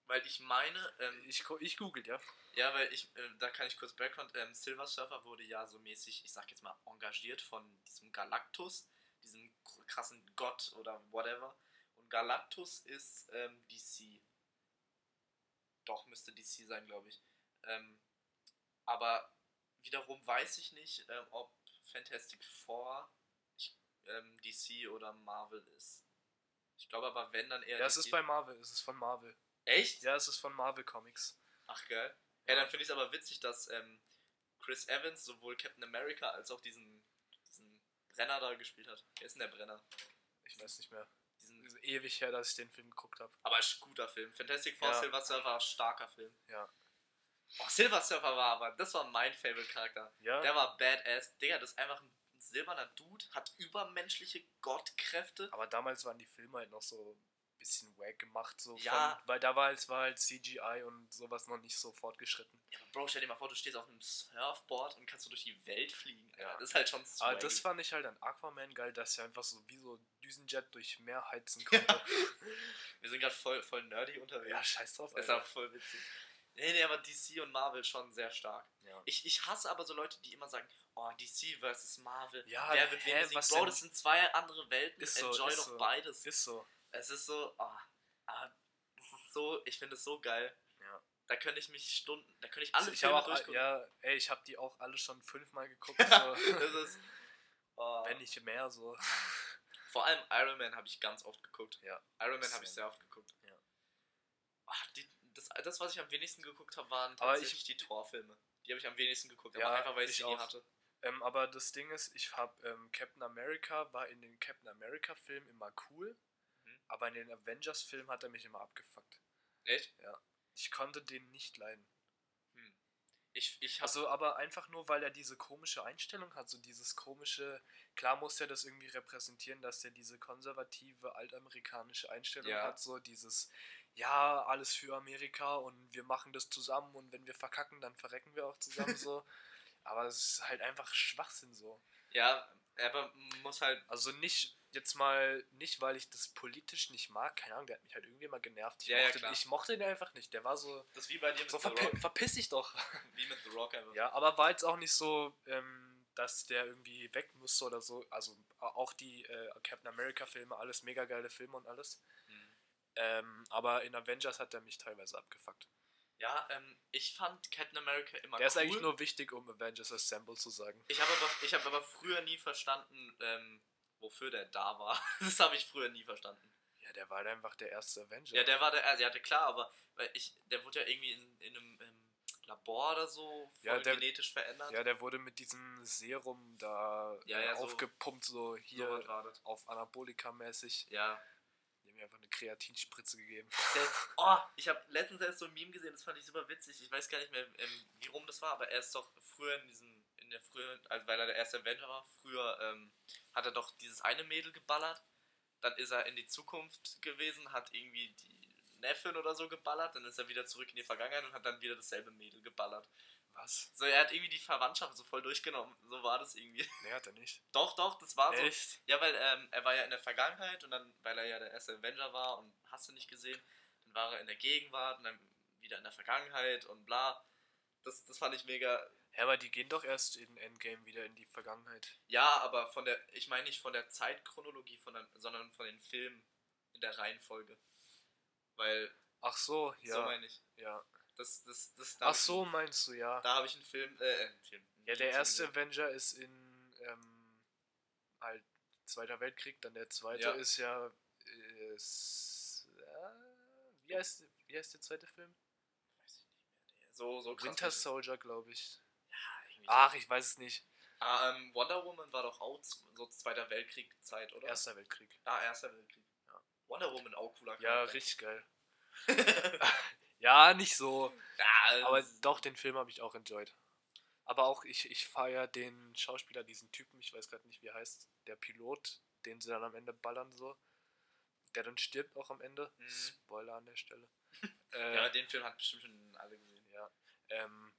Weil ich meine, ähm, Ich, ich googelt, ja. Ja, weil ich, äh, da kann ich kurz Background, ähm, Silver Surfer wurde ja so mäßig, ich sag jetzt mal, engagiert von diesem Galactus, diesem kr- krassen Gott oder whatever. Und Galactus ist ähm, DC. Doch, müsste DC sein, glaube ich. Ähm, aber wiederum weiß ich nicht, ähm, ob Fantastic Four ich, ähm, DC oder Marvel ist. Ich glaube aber, wenn, dann eher Ja, es ist bei Marvel, es ist von Marvel. Echt? Ja, es ist von Marvel Comics. Ach geil. Ja, Ja. dann finde ich es aber witzig, dass ähm, Chris Evans sowohl Captain America als auch diesen, diesen Brenner da gespielt hat. Wer ist denn der Brenner? Ich weiß nicht mehr. Diesen, Es ist ewig her, dass ich den Film geguckt habe. aber ist ein guter Film. Fantastic Four, Ja. Silver Surfer, starker Film. Ja. Oh, Silver Surfer war aber, das war mein Favorite Charakter. Ja. Der war badass. Digga, das ist einfach ein silberner Dude, hat übermenschliche Gottkräfte. Aber damals waren die Filme halt noch so bisschen wack gemacht, so Ja. von, weil da war es war halt CGI und sowas noch nicht so fortgeschritten. Ja, aber Bro, stell dir mal vor, du stehst auf einem Surfboard und kannst du durch die Welt fliegen. Alter. Ja. Das ist halt schon Aber swaggy. das fand ich halt an Aquaman geil, dass er einfach so wie so Düsenjet durch Meer heizen konnte. Wir sind gerade voll, voll nerdy unterwegs. ja, scheiß drauf, Das ist Alter. auch voll witzig. Nee, nee, aber DC und Marvel schon sehr stark. Ja. Ich, ich hasse aber so Leute, die immer sagen, oh, DC versus Marvel. Ja, Wer wird hä, wen Bro, denn? das sind zwei andere Welten. Ist so, Enjoy doch so. beides. Ist so. Es ist so, oh, ah, das ist so, ich finde es so geil. Ja. Da könnte ich mich Stunden, da könnte ich alle ich Filme auch, durchgucken. ja, ey, ich habe die auch alle schon fünfmal geguckt, so, das ist, oh. wenn nicht mehr, so. Vor allem Iron Man habe ich ganz oft geguckt. Ja. Iron Man habe ich sehr oft geguckt. Ja. Ach, die, das, das, was ich am wenigsten geguckt habe, waren tatsächlich die Torfilme. Die habe ich am wenigsten geguckt, Ja, aber einfach weil ich ich sie nie auch. hatte. Ähm, aber das Ding ist, ich habe ähm, Captain America war in den Captain America Filmen immer cool. Aber in den Avengers Filmen hat er mich immer abgefuckt. Echt? Ich konnte den nicht leiden. Ich, ich habe Also, aber einfach nur, weil er diese komische Einstellung hat, so dieses komische, klar muss er das irgendwie repräsentieren, dass er diese konservative, altamerikanische Einstellung Ja. hat, so dieses, ja, alles für Amerika und wir machen das zusammen und wenn wir verkacken, dann verrecken wir auch zusammen so. Aber es ist halt einfach Schwachsinn so. ja, aber muss halt Also nicht, jetzt mal, nicht weil ich das politisch nicht mag, keine Ahnung, der hat mich halt irgendwie mal genervt. Ich, Ja, ja, mochte, klar. ich mochte den einfach nicht, der war so, das ist wie bei dir mit so The verpi Rock. verpiss dich doch. Wie mit The Rock einfach. Ja, aber war jetzt auch nicht so, ähm, dass der irgendwie weg musste oder so. Also auch die äh, Captain America Filme, alles mega geile Filme und alles. Mhm. Ähm, aber in Avengers hat er mich teilweise abgefuckt. Ja, ähm, ich fand Captain America immer Der cool. ist eigentlich nur wichtig, um Avengers Assemble zu sagen. Ich habe aber, ich hab aber früher nie verstanden, ähm, wofür der da war. Das habe ich früher nie verstanden. Ja, der war halt einfach der erste Avenger. Ja, der war der, also, ja, der klar, aber weil ich, der wurde ja irgendwie in, in einem Labor oder so Ja, der- genetisch verändert. ja, der wurde mit diesem Serum da Ja, ja, aufgepumpt, so hier So das. auf Anabolika-mäßig. Ja. Die haben mir einfach eine Kreatinspritze gegeben. Der, oh, ich habe letztens erst so ein Meme gesehen, das fand ich super witzig. Ich weiß gar nicht mehr, ähm, wie rum das war, aber er ist doch früher in diesem, in der früheren, also weil er der erste Avenger war, früher ähm, hat er doch dieses eine Mädel geballert. Dann ist er in die Zukunft gewesen, hat irgendwie die Neffen oder so geballert, dann ist er wieder zurück in die Vergangenheit und hat dann wieder dasselbe Mädel geballert. Was? So, er hat irgendwie die Verwandtschaft so voll durchgenommen. So war das irgendwie. Nee, hat er nicht. Doch, doch, das war so. Echt? Ja, weil ähm, er war ja in der Vergangenheit und dann, weil er ja der erste Avenger war und hast du nicht gesehen, dann war er in der Gegenwart und dann wieder in der Vergangenheit und bla. Das, das fand ich mega. Ja, aber die gehen doch erst in Endgame wieder in die Vergangenheit. Ja, aber von der, ich meine nicht von der Zeitchronologie, von der, sondern von den Filmen in der Reihenfolge. Weil, Ach so, ja. so meine ich. ja. Das, das, das, da Ach ich so, einen- meinst du, ja. Da habe ich einen Film, äh, einen Film. einen Ja, der Film erste gesehen. Avenger ist in ähm, halt Zweiter Weltkrieg, dann der zweite Ja. ist ja ist, äh, wie heißt wie heißt der zweite Film? Weiß ich nicht mehr. So, so krass. Winter Soldier, glaube ich. Irgendwie Ach, ich weiß es nicht. Ah, ähm, Wonder Woman war doch auch so Zweiter Weltkrieg-Zeit, oder? Erster Weltkrieg. Ah, Erster Weltkrieg. Ja. Wonder Woman auch cooler Ja, Charakter. richtig geil. Ja, nicht so. ja, Aber doch, den Film habe ich auch enjoyed. Aber auch ich, ich feiere den Schauspieler, diesen Typen, ich weiß gerade nicht, wie er heißt, der Pilot, den sie dann am Ende ballern so. Der dann stirbt auch am Ende. Mhm. Spoiler an der Stelle. äh, Ja, den Film hat bestimmt schon alle gesehen. Ja. Ähm,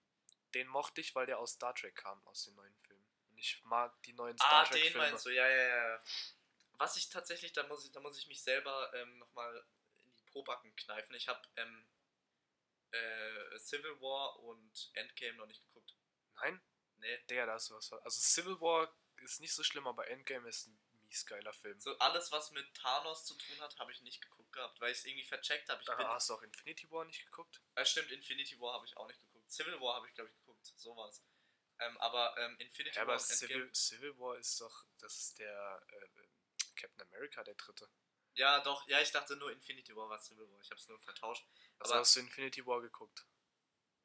den mochte ich, weil der aus Star Trek kam, aus den neuen Filmen. Und ich mag die neuen Star Ah, Trek den Filme. meinst du, ja, ja, ja. Was ich tatsächlich, da muss ich, da muss ich mich selber ähm, nochmal in die Probacken kneifen. Ich habe ähm, äh, Civil War und Endgame noch nicht geguckt. Nein? Nee. Der, da hast du was. Also Civil War ist nicht so schlimm, aber Endgame ist ein mies geiler Film. So alles, was mit Thanos zu tun hat, habe ich nicht geguckt gehabt, weil ich es irgendwie vercheckt habe. Bin, hast du auch Infinity War nicht geguckt? äh, stimmt, Infinity War habe ich auch nicht geguckt. Civil War habe ich, glaube ich, geguckt. So war's. Ähm, aber ähm, Infinity Ja, War aber Endgame. Civil, Civil War ist doch, das ist der äh, Captain America, der dritte. Ja, doch, ja, ich dachte nur Infinity War war Civil War. Ich habe es nur vertauscht. Also Aber- hast du Infinity War geguckt?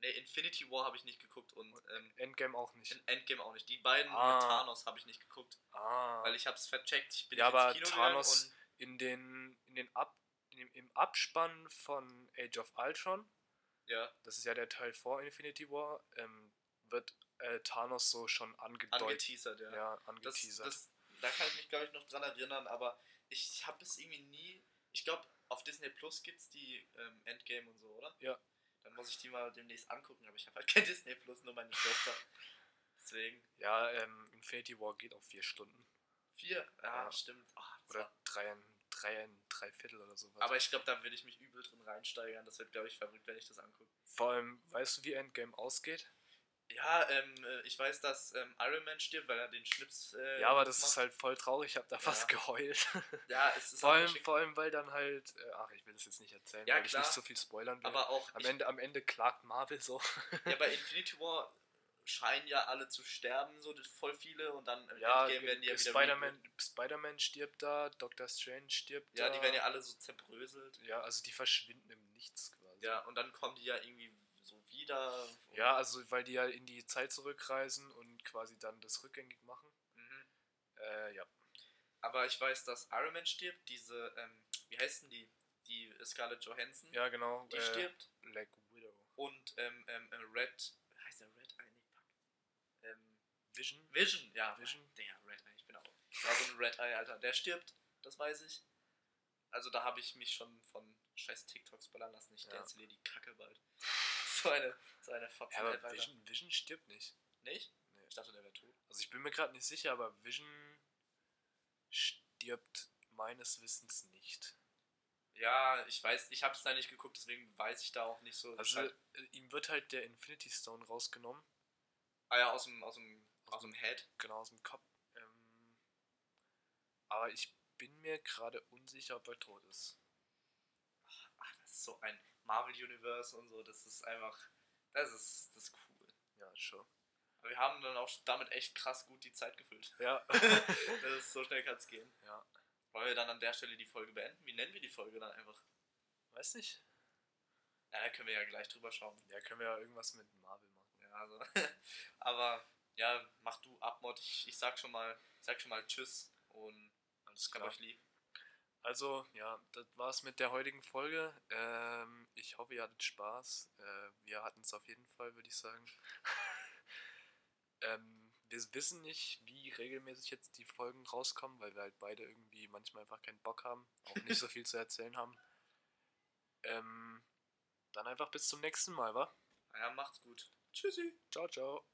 Nee, Infinity War habe ich nicht geguckt und ähm, Endgame auch nicht. Endgame auch nicht. Die beiden Ah. mit Thanos habe ich nicht geguckt, Ah. weil ich habe es vercheckt. Ich bin Ja, aber Kino Thanos- in den, in den Ab, in dem, im Abspann von Age of Ultron, ja, das ist ja der Teil vor Infinity War, ähm, wird äh, Thanos so schon angedeutet. angeteasert, ja. Ja, das, angeteasert. das, da kann ich mich, glaube ich, noch dran erinnern, aber ich habe es irgendwie nie. Ich glaube, auf Disney Plus gibt's die ähm, Endgame und so, oder? Ja. Dann muss ich die mal demnächst angucken, aber ich habe halt kein Disney Plus, nur meine Schwester. Deswegen. ja, ähm, Infinity War geht auf vier Stunden. Vier. Ja, Ja. stimmt. Ah, das Oder war- drei, drei, drei Viertel oder sowas. aber ich glaube, da würde ich mich übel drin reinsteigern. Das wird, glaube ich, verrückt, wenn ich das angucke. Vor allem, weißt du, wie Endgame ausgeht? Ja, ähm, äh, ich weiß, dass ähm, Iron Man stirbt, weil er den Schnips. Äh, ja, aber das macht. ist halt voll traurig. Ich habe da fast geheult. Ja, es ist vor, auch allem, vor allem, weil dann halt, äh, ach, ich will das jetzt nicht erzählen, Ja, weil ich klar. nicht so viel spoilern will. Aber auch. am, ich, Ende, am Ende klagt Marvel so. Ja, bei Infinity War scheinen ja alle zu sterben, so voll viele, und dann im Ja, Endgame werden die ja wieder. Spider-Man Spider stirbt da, Doctor Strange stirbt Ja, da. die werden ja alle so zerbröselt. Ja, also die verschwinden im Nichts quasi. Ja, und dann kommen die ja irgendwie so wieder. Ja, also weil die ja in die Zeit zurückreisen und quasi dann das rückgängig machen. Mhm. Äh, ja. Aber ich weiß, dass Iron Man stirbt, diese, ähm, wie heißt denn die? Die Scarlett Johansson. Ja, genau. Die äh, stirbt. Black Widow. Und ähm, ähm, äh, Red, heißt der Red? Ah, nee, fuck. Ähm, Vision? Vision, ja. Vision? Der Red Eye, ich bin auch. War so ein Red Eye, Alter. Der stirbt, das weiß ich. Also da habe ich mich schon von scheiß TikToks ballern lassen. Ich Ja. installiere die Kacke bald. so eine, so eine Fotzen Ja, aber. Vision, Vision stirbt nicht. Nicht? Nee. Ich dachte, der wäre tot. Also ich bin mir gerade nicht sicher, aber Vision stirbt meines Wissens nicht. Ja, ich weiß, ich habe es da nicht geguckt, deswegen weiß ich da auch nicht so. Also Bescheid. äh, ihm wird halt der Infinity Stone rausgenommen, ah ja, aus dem, aus dem, aus dem Head. genau aus dem Kopf. Ähm, aber ich bin mir gerade unsicher, ob er tot ist. Ach, das ist so ein Marvel Universe und so, das ist einfach, das ist, das ist cool. Ja, schon. Aber wir haben dann auch damit echt krass gut die Zeit gefüllt. Ja. das ist, so schnell kann es gehen. ja. Wollen wir dann an der Stelle die Folge beenden? Wie nennen wir die Folge dann einfach? Weiß nicht. Ja, da können wir ja gleich drüber schauen. Ja, können wir ja irgendwas mit Marvel machen. Ja, also. Aber ja, mach du Abmod. Ich, ich sag schon mal, sag schon mal Tschüss und Alles hab klar. euch lieb. Also, ja, das war's mit der heutigen Folge. Ähm, ich hoffe, ihr hattet Spaß. Äh, wir hatten es auf jeden Fall, würde ich sagen. ähm, wir wissen nicht, wie regelmäßig jetzt die Folgen rauskommen, weil wir halt beide irgendwie manchmal einfach keinen Bock haben, auch nicht so viel zu erzählen haben. Ähm, dann einfach bis zum nächsten Mal, wa? Ja, macht's gut. Tschüssi. Ciao, ciao.